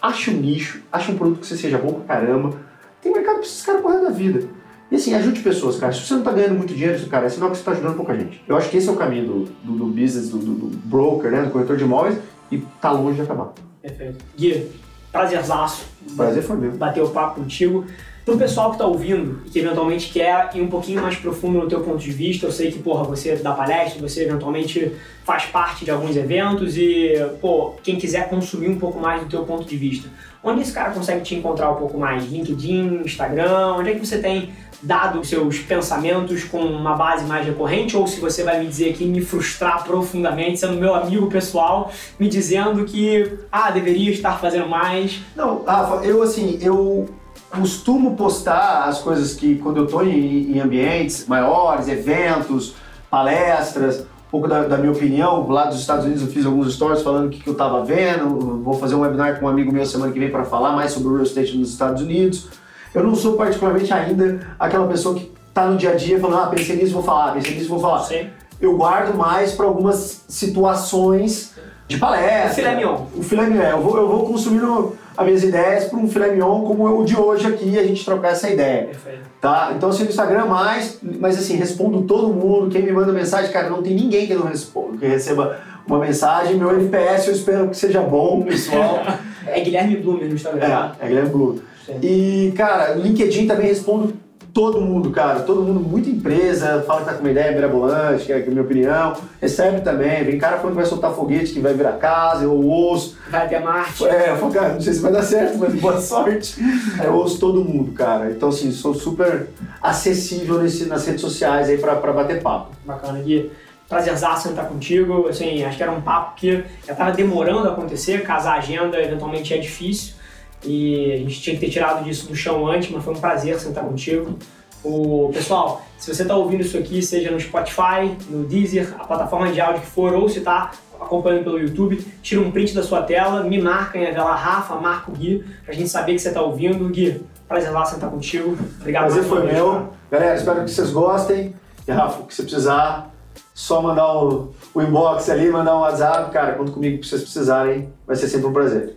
Ache um nicho, ache um produto que você seja bom pra caramba. Tem mercado pra esses caras correndo da vida. E assim, ajude pessoas, cara. Se você não tá ganhando muito dinheiro, cara, é sinal que você tá ajudando pouca gente. Eu acho que esse é o caminho do, do, do business, do, do, do broker, né? Do corretor de imóveis, e tá longe de acabar. Perfeito. Gui, prazerzaço. Prazer foi meu. Bater o papo contigo. Pro pessoal que tá ouvindo e que eventualmente quer ir um pouquinho mais profundo no teu ponto de vista, eu sei que, porra, você dá palestra, você eventualmente faz parte de alguns eventos e, pô, quem quiser consumir um pouco mais do teu ponto de vista, onde esse cara consegue te encontrar um pouco mais? LinkedIn, Instagram, onde é que você tem dado seus pensamentos com uma base mais recorrente ou se você vai me dizer aqui me frustrar profundamente, sendo meu amigo pessoal, me dizendo que, ah, deveria estar fazendo mais. Não, Rafa, eu assim, eu costumo postar as coisas que quando eu tô em, em ambientes maiores, eventos, palestras, um pouco da, da minha opinião. Lá dos Estados Unidos eu fiz alguns stories falando o que, que eu tava vendo. Vou fazer um webinar com um amigo meu semana que vem para falar mais sobre o real estate nos Estados Unidos. Eu não sou particularmente ainda aquela pessoa que tá no dia a dia falando, ah, pensei nisso, vou falar, pensei nisso, vou falar. Sim. Eu guardo mais para algumas situações de palestra. O filé mignon. O filé mignon. Eu vou, eu vou consumindo as minhas ideias para um filé mignon como é o de hoje aqui a gente trocar essa ideia. Perfeito. Tá? Então, assim, no Instagram mais, mas assim, respondo todo mundo. Quem me manda mensagem, cara, não tem ninguém que não responda, que receba uma mensagem. Meu FPS eu espero que seja bom, pessoal. [laughs] É Guilherme Blumer no Instagram. é, é Guilherme Blue. E, cara, LinkedIn também respondo todo mundo, cara. Todo mundo, muita empresa, fala que tá com uma ideia mirabolante, que é a minha opinião. Recebe também. Vem cara falando que vai soltar foguete, que vai virar casa, eu ouço. Vai até Marte. É, eu falo, cara, não sei se vai dar certo, mas boa sorte. Eu ouço todo mundo, cara. Então, assim, sou super acessível nesse, nas redes sociais aí pra, pra bater papo. Bacana, Gui. Prazerzaço estar contigo. Assim, acho que era um papo que já estava demorando a acontecer, casar a agenda eventualmente é difícil. E a gente tinha que ter tirado disso do chão antes, mas foi um prazer sentar contigo. O, pessoal, se você está ouvindo isso aqui, seja no Spotify, no Deezer, a plataforma de áudio que for, ou se está acompanhando pelo YouTube, tira um print da sua tela, me marca em Avela Rafa, marca o Gui, pra gente saber que você está ouvindo. Gui, prazer lá sentar contigo. Obrigado Prazer foi vez, meu. cara. Galera, espero que vocês gostem. E, Rafa, o que você precisar, só mandar o, o inbox ali, mandar um WhatsApp. Cara, conta comigo que vocês precisarem. Vai ser sempre um prazer.